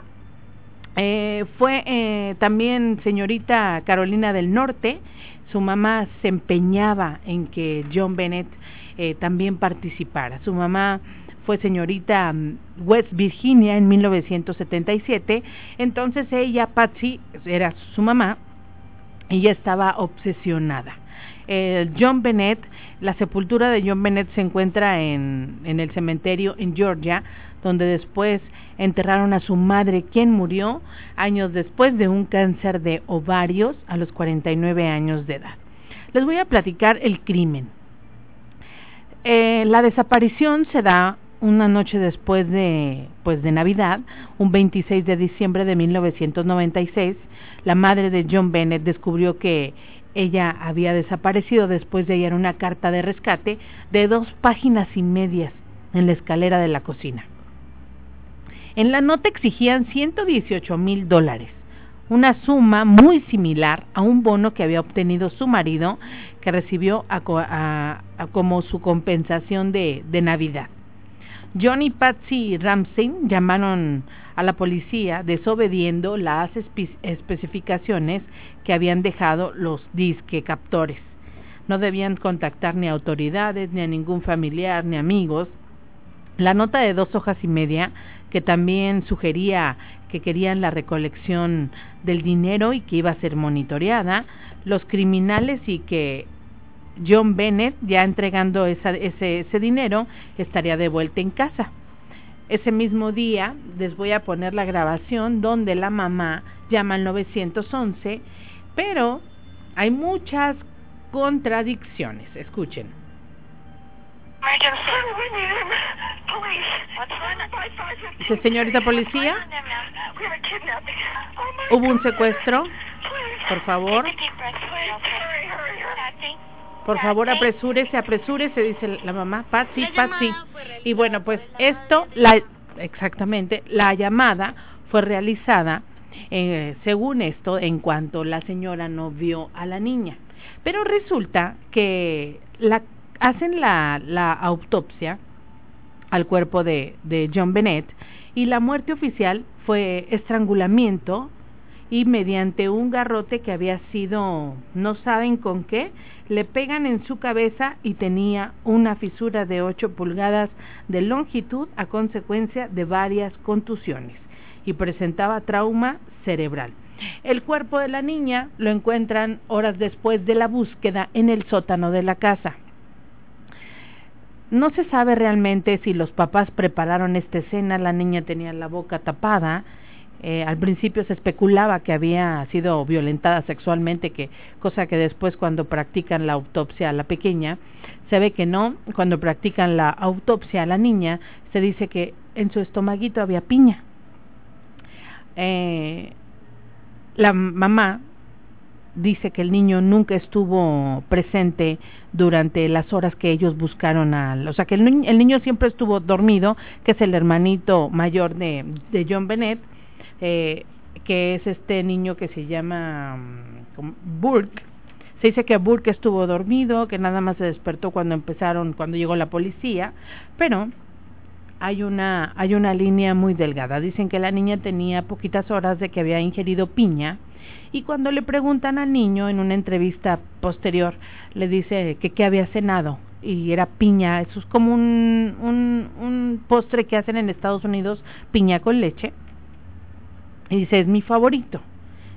eh, fue eh, también señorita Carolina del Norte, su mamá se empeñaba en que John Bennett eh, también participara. Su mamá fue señorita mm, West Virginia en 1977, entonces ella, Patsy, era su mamá, ella estaba obsesionada el John Bennett, la sepultura de John Bennett se encuentra en, en el cementerio en Georgia, donde después enterraron a su madre, quien murió años después de un cáncer de ovarios a los 49 años de edad. Les voy a platicar el crimen. Eh, la desaparición se da una noche después de pues de Navidad, un 26 de diciembre de 1996, la madre de John Bennett descubrió que ella había desaparecido después de hallar una carta de rescate de dos páginas y medias en la escalera de la cocina. En la nota exigían 118 mil dólares, una suma muy similar a un bono que había obtenido su marido, que recibió como su compensación de, Navidad. John y Patsy Ramsey llamaron a la policía desobediendo las especificaciones que habían dejado los disque captores. No debían contactar ni a autoridades, ni a ningún familiar, ni amigos. La nota de dos hojas y media, que también sugería que querían la recolección del dinero y que iba a ser monitoreada, los criminales y que John Bennett, ya entregando ese, ese dinero, estaría de vuelta en casa. Ese mismo día les voy a poner la grabación donde la mamá llama al 911, pero hay muchas contradicciones. Escuchen. Dice, señorita policía, hubo un secuestro. Por favor. Por favor, apresúrese, apresúrese, dice la mamá. Patsy, Patsy. Y bueno, pues esto, la, exactamente, la llamada fue realizada, eh, según esto, en cuanto la señora no vio a la niña. Pero resulta que la, hacen la, la autopsia al cuerpo de, de John Bennett y la muerte oficial fue estrangulamiento y mediante un garrote que había sido, no saben con qué, le pegan en su cabeza y tenía una fisura de 8 pulgadas de longitud a consecuencia de varias contusiones y presentaba trauma cerebral. El cuerpo de la niña lo encuentran horas después de la búsqueda en el sótano de la casa. No se sabe realmente si los papás prepararon esta escena, la niña tenía la boca tapada, eh, al principio se especulaba que había sido violentada sexualmente, que cosa que después cuando practican la autopsia a la pequeña se ve que no. Cuando practican la autopsia a la niña se dice que en su estomaguito había piña. Eh, la mamá dice que el niño nunca estuvo presente durante las horas que ellos buscaron al, o sea que el, el niño siempre estuvo dormido, que es el hermanito mayor de, de John Bennett eh, que es este niño que se llama mm, Burke. Se dice que Burke estuvo dormido, que nada más se despertó cuando empezaron, cuando llegó la policía, pero hay una, hay una línea muy delgada. Dicen que la niña tenía poquitas horas de que había ingerido piña y cuando le preguntan al niño en una entrevista posterior, le dice que qué había cenado y era piña. Eso es como un, un, un postre que hacen en Estados Unidos, piña con leche y dice, es mi favorito.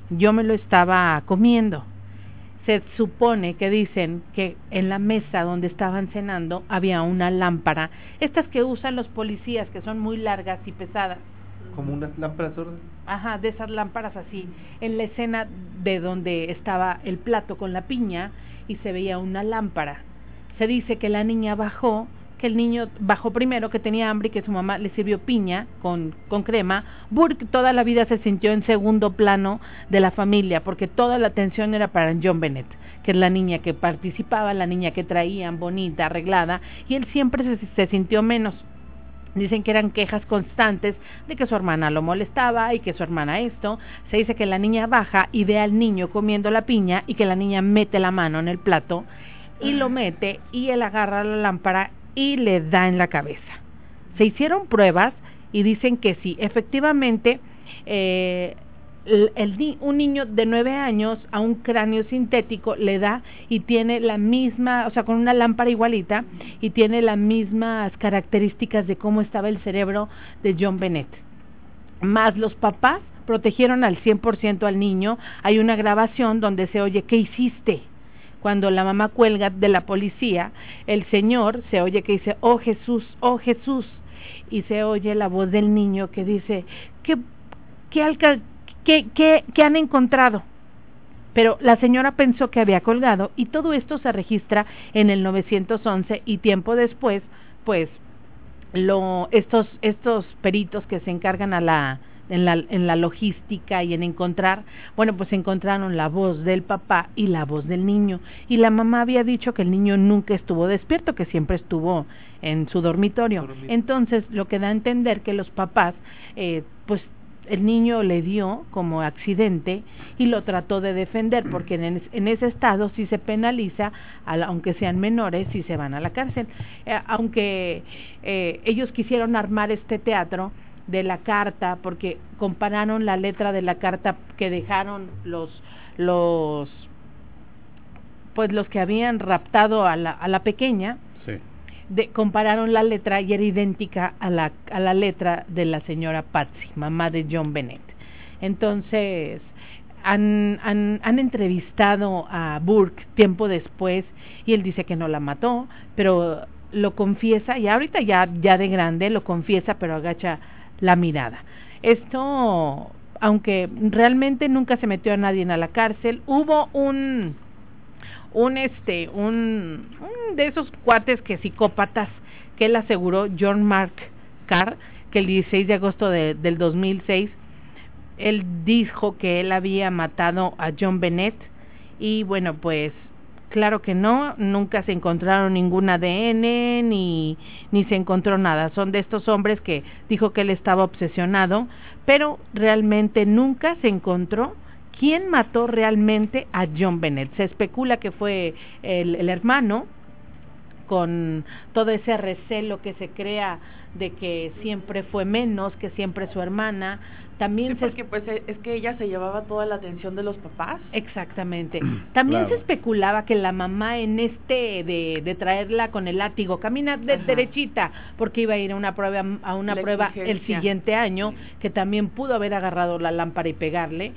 Yo me lo estaba comiendo. Se supone que dicen que en la mesa donde estaban cenando había una lámpara, estas que usan los policías, que son muy largas y pesadas. Como unas lámparas sordas. Ajá, de esas lámparas así. En la escena de donde estaba el plato con la piña y se veía una lámpara. Se dice que la niña bajó que el niño bajó primero, que tenía hambre y que su mamá le sirvió piña con, con crema. Burke toda la vida se sintió en segundo plano de la familia, porque toda la atención era para John Bennett, que es la niña que participaba, la niña que traían bonita, arreglada, y él siempre se, se sintió menos. Dicen que eran quejas constantes de que su hermana lo molestaba y que su hermana esto. Se dice que la niña baja y ve al niño comiendo la piña y que la niña mete la mano en el plato y lo mete y él agarra la lámpara y le da en la cabeza. Se hicieron pruebas y dicen que sí, efectivamente, eh, el, un niño de nueve años a un cráneo sintético le da y tiene la misma, o sea, con una lámpara igualita y tiene las mismas características de cómo estaba el cerebro de John Bennett. Más los papás protegieron al 100% al niño. Hay una grabación donde se oye, ¿qué hiciste? Cuando la mamá cuelga de la policía, el Señor se oye que dice, oh Jesús, oh Jesús. y se oye la voz del niño que dice, ¿qué, qué, qué, han encontrado? pero la señora pensó que había colgado y todo esto se registra en el 911 y tiempo después, pues lo, estos, estos peritos que se encargan a la, en, la, en la logística y en encontrar, bueno, pues encontraron la voz del papá y la voz del niño. Y la mamá había dicho que el niño nunca estuvo despierto, que siempre estuvo en su dormitorio. Entonces, lo que da a entender que los papás, eh, pues el niño le dio como accidente y lo trató de defender porque en, ese estado sí se penaliza aunque sean menores si se van a la cárcel eh, aunque eh, ellos quisieron armar este teatro de la carta porque compararon la letra de la carta que dejaron los los pues los que habían raptado a la, a la pequeña de, compararon la letra y era idéntica a la, a la letra de la señora Patsy, mamá de John Bennett. Entonces, han, han, han entrevistado a Burke tiempo después y él dice que no la mató, pero lo confiesa y ahorita ya, ya de grande lo confiesa, pero agacha la mirada. Esto, aunque realmente nunca se metió a nadie en la cárcel, hubo un un este un, de esos cuates que psicópatas que él aseguró John Mark Carr que el 16 de agosto de, del 2006 él dijo que él había matado a John Bennett y bueno pues claro que no nunca se encontraron ningún ADN ni ni se encontró nada son de estos hombres que dijo que él estaba obsesionado pero realmente nunca se encontró quién mató realmente a John Bennett. Se especula que fue el, hermano, con todo ese recelo que se crea de que siempre fue menos, que siempre su hermana. También sí, porque pues es que ella se llevaba toda la atención de los papás. Exactamente. (clears throat) También se especulaba que la mamá en este de, de traerla con el látigo, camina de derechita, porque iba a ir a una prueba a una prueba el siguiente año, que también pudo haber agarrado la lámpara y pegarle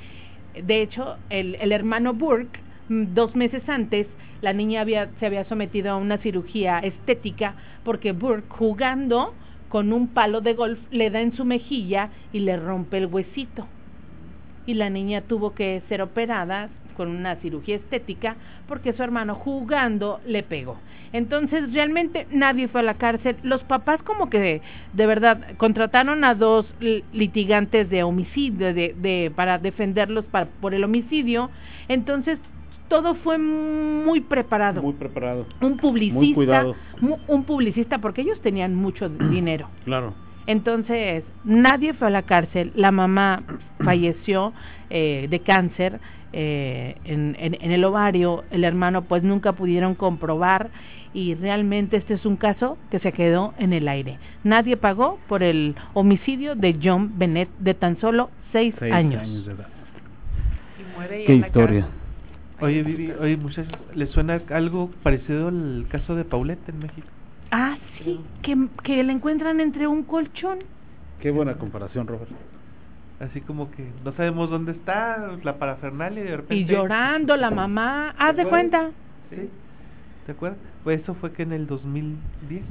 de hecho, el, el hermano Burke, mm, dos meses antes, la niña había, se había sometido a una cirugía estética porque Burke, jugando con un palo de golf, le da en su mejilla y le rompe el huesito. Y la niña tuvo que ser operada con una cirugía estética porque su hermano jugando le pegó. Entonces realmente nadie fue a la cárcel. Los papás como que de, verdad contrataron a dos litigantes de homicidio de, de para defenderlos por el homicidio. Entonces todo fue muy preparado. Muy preparado. Un publicista, un publicista porque ellos tenían mucho (clears throat) dinero. Claro. Entonces, nadie fue a la cárcel, la mamá (clears throat) falleció eh, de cáncer eh, en, en, el ovario, el hermano pues nunca pudieron comprobar y realmente este es un caso que se quedó en el aire. Nadie pagó por el homicidio de John Bennett de tan solo seis, años. de edad. Qué historia. Oye, Vivi, oye muchachos, ¿le suena algo parecido al caso de Paulette en México? Ah, sí, que, que la encuentran entre un colchón. Qué buena comparación, Robert. Así como que no sabemos dónde está la parafernalia y de repente... Y llorando la mamá, haz de cuenta. Sí, ¿te acuerdas? Pues eso fue que en el 2010,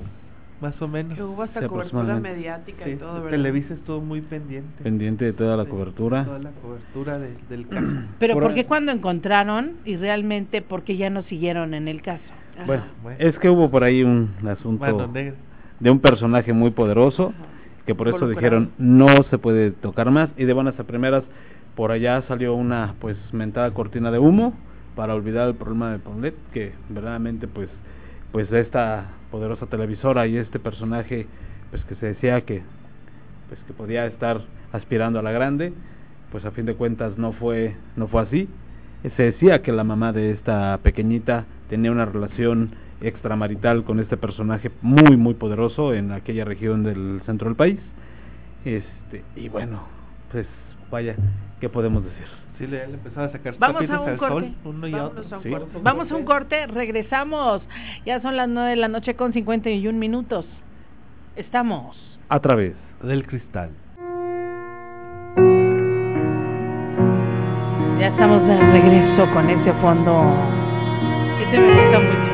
más o menos. Que hubo hasta cobertura mediática y todo, ¿verdad? Televisa estuvo muy pendiente. Pendiente de toda la cobertura. Toda la cobertura del caso. (clears throat) Pero ¿por, qué cuando encontraron y realmente por qué ya no siguieron en el caso? Bueno, es que hubo por ahí un asunto de un personaje muy poderoso que por eso dijeron no se puede tocar más y de buenas a primeras por allá salió una pues mentada cortina de humo para olvidar el problema de Paulet que verdaderamente pues pues esta poderosa televisora y este personaje pues que se decía que pues que podía estar aspirando a la grande pues a fin de cuentas no fue no fue así. Se decía que la mamá de esta pequeñita tenía una relación extramarital con este personaje muy muy poderoso en aquella región del centro del país. Este y bueno pues vaya qué podemos decir sí le, empezaba a sacar vamos a un corte. uno y otro. A un corte. vamos a un corte regresamos. Ya son las nueve de la noche con 51 minutos. Estamos. A través del cristal. Ya estamos de regreso con ese fondo ese me gusta mucho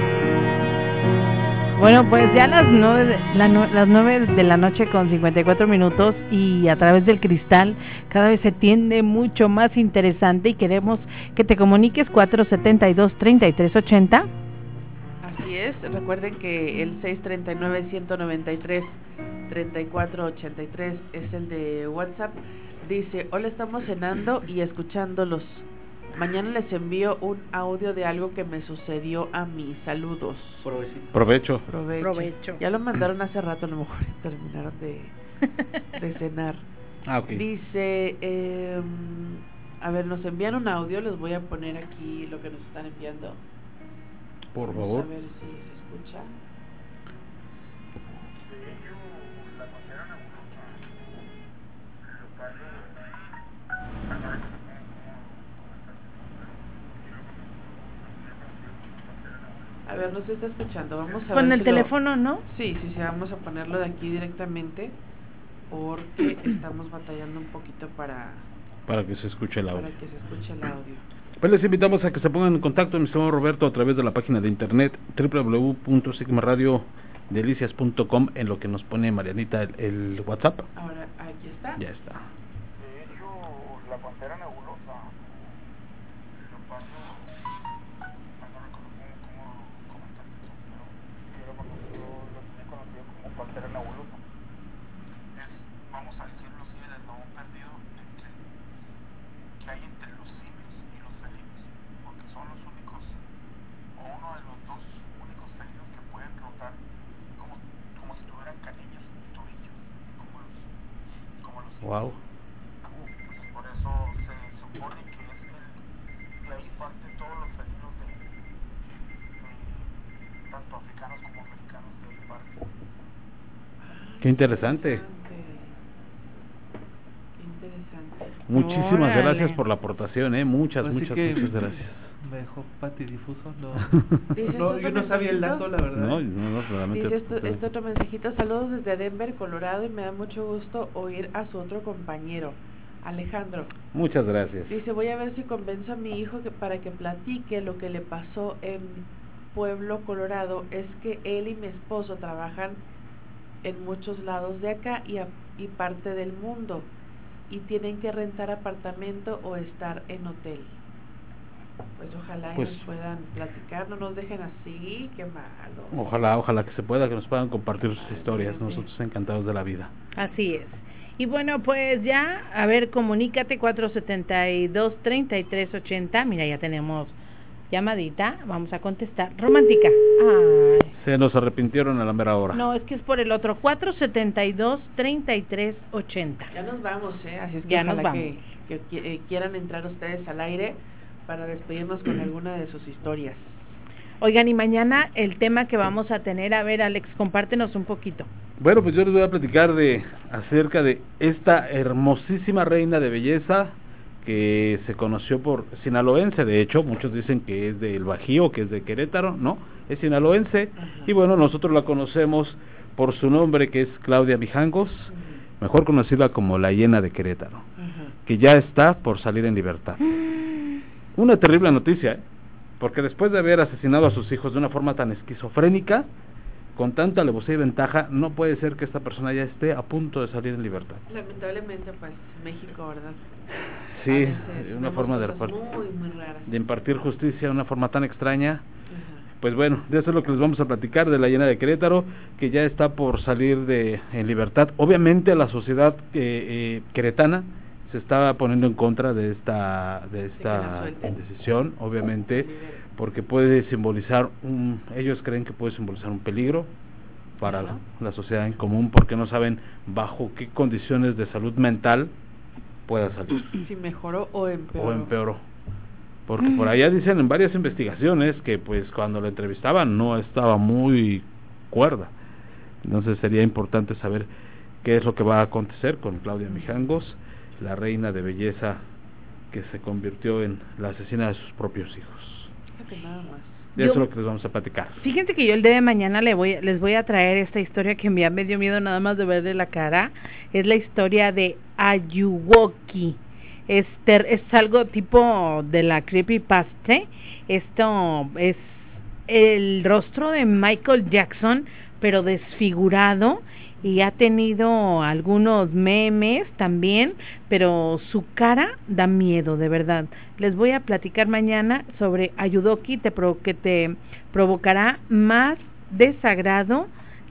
Bueno, pues ya las nueve, las nueve de la noche con 54 minutos y a través del cristal cada vez se tiende mucho más interesante y queremos que te comuniques 472-3380. Así es, recuerden que el 639-193-3483 es el de WhatsApp. Dice, hola, estamos cenando y escuchándolos. Mañana les envío un audio de algo que me sucedió a mí. Saludos. Provecho. Provecho. Ya lo mandaron hace rato, a lo mejor terminaron de, de cenar. (laughs) Ah, ok. Dice, eh, a ver, nos envían un audio, les voy a poner aquí lo que nos están enviando. Por favor. A ver si se escucha. A ver, no se está escuchando. Vamos a Con ver el si teléfono, ¿no? Sí, sí, sí, vamos a ponerlo de aquí directamente porque (clears throat) estamos batallando un poquito para para que se escuche el audio. Para que se escuche el audio. (clears throat) Pues les invitamos a que se pongan en contacto, mi estimado Roberto, a través de la página de internet www.sigmaradiodelicias.com en lo que nos pone Marianita el, el WhatsApp. Ahora, aquí está. Ya está. De hecho, la pantera nebulosa, Es, vamos a decirlo así, el eslabón perdido entre, que hay entre los simios y los felinos, porque son los únicos, o uno de los dos únicos felinos que pueden rotar como, como si tuvieran canillas y tobillos, como los, como los Wow. pues por eso se supone que es el, que ahí parten todos los felinos de, de tanto africanos como americanos de ahí parten. Qué interesante. Qué interesante. Muchísimas Órale. gracias por la aportación, ¿eh? Muchas, Así muchas, que muchas gracias. Me dejó patidifuso. No, (laughs) Dice no yo no sabía el dato, la verdad. No, no, no, realmente. Dice esto, este otro mensajito, saludos desde Denver, Colorado, y me da mucho gusto oír a su otro compañero, Alejandro. Muchas gracias. Dice, voy a ver si convenzo a mi hijo que para que platique lo que le pasó en Pueblo, Colorado. Es que él y mi esposo trabajan en muchos lados de acá y, a- y parte del mundo y tienen que rentar apartamento o estar en hotel. Pues ojalá y Pues- nos puedan platicar, no nos dejen así, qué malo. Ojalá, ojalá que se pueda, que nos puedan compartir sus historias. Nosotros encantados de la vida. Así es. Y bueno, pues ya, a ver, comunícate 472-3380. Mira, ya tenemos llamadita. Vamos a contestar. Romántica. Ay. Se nos arrepintieron a la mera hora. No, es que es por el otro. 472-3380. Ya nos vamos, ¿eh? Así es que Ya nos vamos. que, que eh, quieran entrar ustedes al aire para despedirnos con (clears throat) alguna de sus historias. Oigan, y mañana el tema que vamos a tener, a ver, Alex, compártenos un poquito. Bueno, pues yo les voy a platicar de acerca de esta hermosísima reina de belleza que se conoció por sinaloense, de hecho, muchos dicen que es del Bajío, que es de Querétaro, no, es sinaloense, y bueno, nosotros la conocemos por su nombre que es Claudia Mijangos, mejor conocida como la hiena de Querétaro, que ya está por salir en libertad. (gasps) Una terrible noticia, ¿eh? porque después de haber asesinado a sus hijos de una forma tan esquizofrénica, con tanta alevosía y ventaja, no puede ser que esta persona ya esté a punto de salir en libertad. Lamentablemente, pues, México, ¿verdad? Sí, veces una forma de, cosas repar- muy, de impartir justicia de una forma tan extraña. Pues bueno, de eso es lo que les vamos a platicar de la llena de Querétaro, que ya está por salir de en libertad. Obviamente la sociedad eh, eh, queretana se está poniendo en contra de esta de esta decisión, obviamente, porque puede simbolizar un ellos creen que puede simbolizar un peligro para la, la sociedad en común porque no saben bajo qué condiciones de salud mental pueda salir Si mejoró o empeoró. o empeoró. Porque por allá dicen en varias investigaciones que pues cuando la entrevistaban no estaba muy cuerda. Entonces sería importante saber qué es lo que va a acontecer con Claudia Mijangos, la reina de belleza que se convirtió en la asesina de sus propios hijos. Fíjate nada más. De Yo- eso es lo que les vamos a platicar. Fíjense que yo el día de mañana le voy, les voy a traer esta historia que me, me dio miedo nada más de verle la cara. Es la historia de Ayuwoki. Es, ter- es algo tipo de la creepypasta. Esto es el rostro de Michael Jackson, pero desfigurado y ha tenido algunos memes también, pero su cara da miedo, de verdad. Les voy a platicar mañana sobre Ayudoki te que te provocará más desagrado,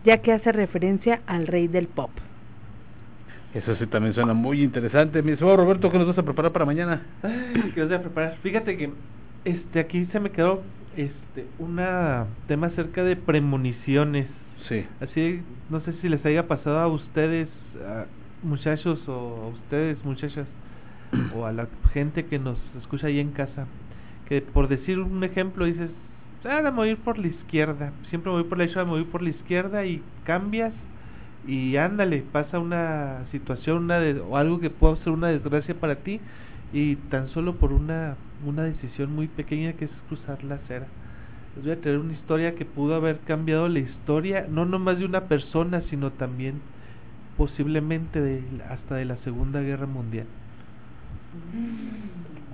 ya que hace referencia al rey del pop. Eso sí también suena muy interesante. Mi estimado Roberto, ¿qué nos vas a preparar para mañana? ¿Qué vas a preparar? Fíjate que este aquí se me quedó este una tema acerca de premoniciones. Sí. Así, no sé si les haya pasado a ustedes, muchachos, o a ustedes, muchachas, o a la gente que nos escucha ahí en casa, que por decir un ejemplo dices, ah, me voy a ir por la izquierda, siempre me voy por la izquierda, me voy por la izquierda y cambias y ándale, pasa una situación una de, o algo que pueda ser una desgracia para ti y tan solo por una, una decisión muy pequeña que es cruzar la acera. Les voy a traer una historia que pudo haber cambiado la historia, no nomás de una persona, sino también posiblemente de, hasta de la Segunda Guerra Mundial.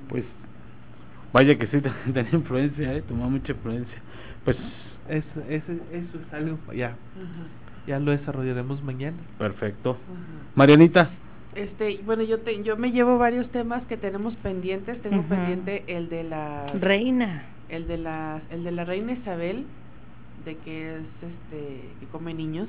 Pues vaya que sí, (laughs) tenía influencia, ¿eh? tomó mucha influencia. Pues eso, eso, eso es algo, ya ya lo desarrollaremos mañana. Perfecto. Marianita. Este, bueno, yo te, yo me llevo varios temas que tenemos pendientes. Tengo pendiente el de la reina, el de la, el de la reina Isabel, de que es, este, que come niños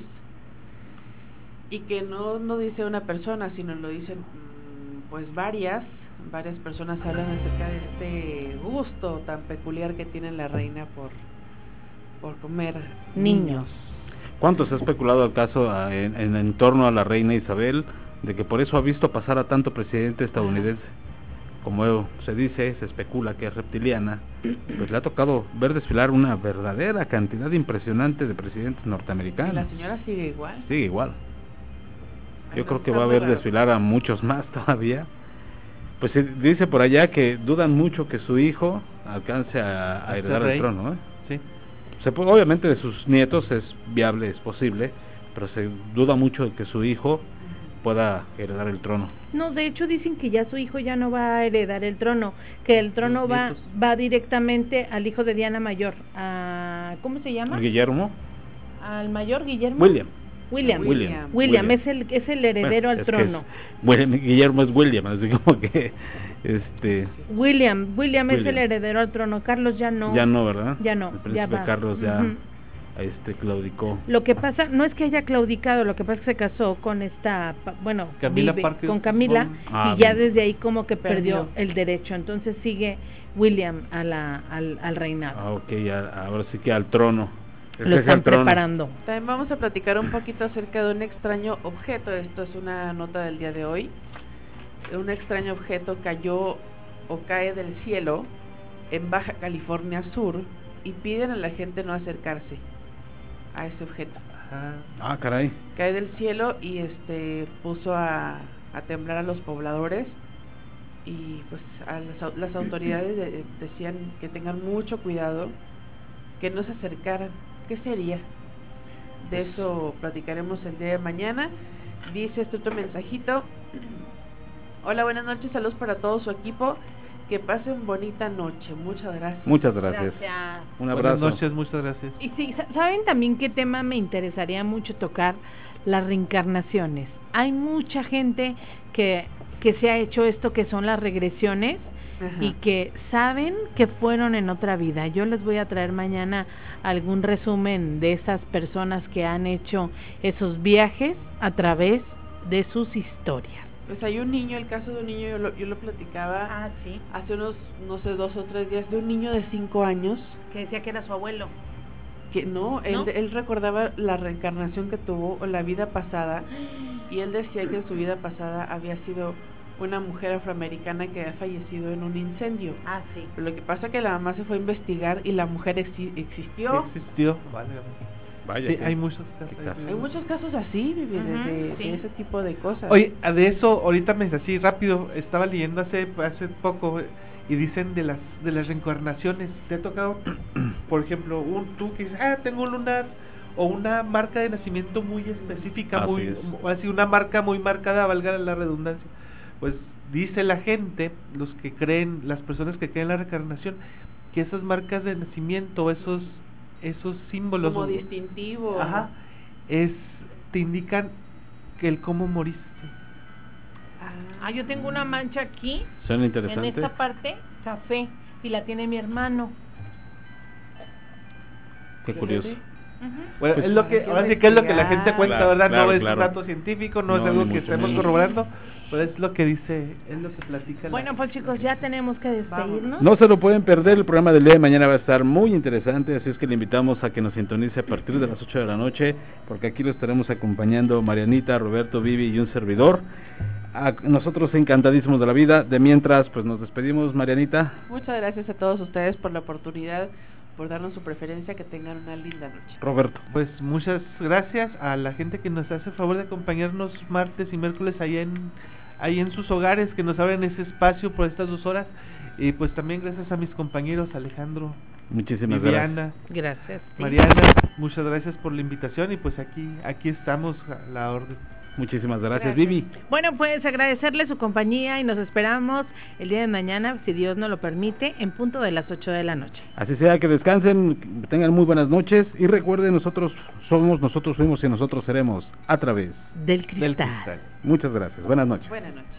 y que no no dice una persona, sino lo dicen, mm, pues varias, varias personas hablan acerca de este gusto tan peculiar que tiene la reina por por comer niños. ¿Cuánto se ha especulado el caso en, en, torno a la reina Isabel de que por eso ha visto pasar a tanto presidente estadounidense? Como se dice, se especula que es reptiliana, (clears throat) pues le ha tocado ver desfilar una verdadera cantidad impresionante de presidentes norteamericanos. ¿Y la señora sigue igual? Sigue igual. Yo creo que va a haber desfilar a muchos más (laughs) todavía. Pues dice por allá que dudan mucho que su hijo alcance a, a heredar el trono. ¿eh? Sí obviamente de sus nietos es viable, es posible, pero se duda mucho de que su hijo pueda heredar el trono. No, de hecho dicen que ya su hijo ya no va a heredar el trono, que el trono va va directamente al hijo de Diana Mayor, a ¿cómo se llama? Guillermo. Al mayor Guillermo. William. William. William. William, es el es el heredero al trono. Guillermo es William, así como que este William, William, es el heredero al trono. Carlos ya no. Ya no, ¿verdad? Ya no. El príncipe Carlos ya este claudicó. Lo que pasa no es que haya claudicado, lo que pasa es que se casó con esta, bueno, Camila con Camila y ya desde ahí como que perdió, el derecho. Entonces sigue William a la, al, al reinado. Ah, ok, ahora sí que al trono. Lo están preparando. También vamos a platicar un poquito acerca de un extraño objeto. Esto es una nota del día de hoy. Un extraño objeto cayó o cae del cielo en Baja California Sur y piden a la gente no acercarse a ese objeto. Ah, caray. Cae del cielo y este puso a, a temblar a los pobladores y pues a las, las autoridades decían que tengan mucho cuidado, que no se acercaran. ¿Qué sería? De pues eso platicaremos el día de mañana. Dice este otro mensajito. (clears throat) Hola, buenas noches, saludos para todo su equipo. Que pasen bonita noche. Muchas gracias. Muchas gracias. Un abrazo. Buenas noches, muchas gracias. Y sí, ¿saben también qué tema me interesaría mucho tocar? Las reencarnaciones. Hay mucha gente que, que se ha hecho esto que son las regresiones y que saben que fueron en otra vida. Yo les voy a traer mañana algún resumen de esas personas que han hecho esos viajes a través de sus historias. Pues hay un niño, el caso de un niño, yo lo, yo lo platicaba ah, ¿sí? hace unos, no sé, dos o tres días, de un niño de cinco años. Que decía que era su abuelo. Que no, Él, él recordaba la reencarnación que tuvo, o la vida pasada, y él decía que en su vida pasada había sido una mujer afroamericana que había fallecido en un incendio. Ah, sí. Pero lo que pasa es que la mamá se fue a investigar y la mujer existió. existió, vale. Vaya, sí, hay muchos casos. Hay muchos casos así, de, ese tipo de cosas. Oye, de eso, ahorita me así rápido, estaba leyendo hace hace poco y dicen de las de las reencarnaciones. ¿Te ha tocado, (clears throat) por ejemplo, un tú que dices, ah, tengo un lunar o una marca de nacimiento muy específica, muy así una marca muy marcada, valga la redundancia? Pues dice la gente, los que creen, las personas que creen en la reencarnación, que esas marcas de nacimiento, esos esos símbolos. Como distintivo. Ajá. Es, te indican que el cómo moriste. Ah, yo tengo una mancha aquí. Suena interesante. En esta parte, café, y la tiene mi hermano. Qué curioso. Bueno, pues, es lo que, ahora sí que es lo que la gente cuenta, ¿verdad? no es un dato científico, no, es algo que estemos corroborando, pero es lo que dice, es lo que platica. Bueno, pues chicos, ya tenemos que despedirnos. No se lo pueden perder, el programa del día de mañana va a estar muy interesante, así es que le invitamos a que nos sintonice a partir de las 8 de la noche, porque aquí lo estaremos acompañando Marianita, Roberto, Vivi y un servidor. A nosotros encantadísimos de la vida. De mientras, pues nos despedimos, Marianita. Muchas gracias a todos ustedes por la oportunidad por darnos su preferencia, que tengan una linda noche. Roberto. Pues muchas gracias a la gente que nos hace el favor de acompañarnos martes y miércoles ahí en, ahí en sus hogares, que nos abren ese espacio por estas dos horas. Y pues también gracias a mis compañeros Alejandro. Muchísimas Viviana, gracias. Gracias. Mariana, muchas gracias por la invitación y pues aquí, aquí estamos a la orden. Muchísimas gracias, Vivi. Bueno, pues agradecerle su compañía y nos esperamos el día de mañana, si Dios nos lo permite, en punto de las 8 de la noche. Así sea, que descansen, tengan muy buenas noches y recuerden, nosotros somos, nosotros fuimos y nosotros seremos a través del cristal. Del cristal. Muchas gracias. Buenas noches. Buenas noches.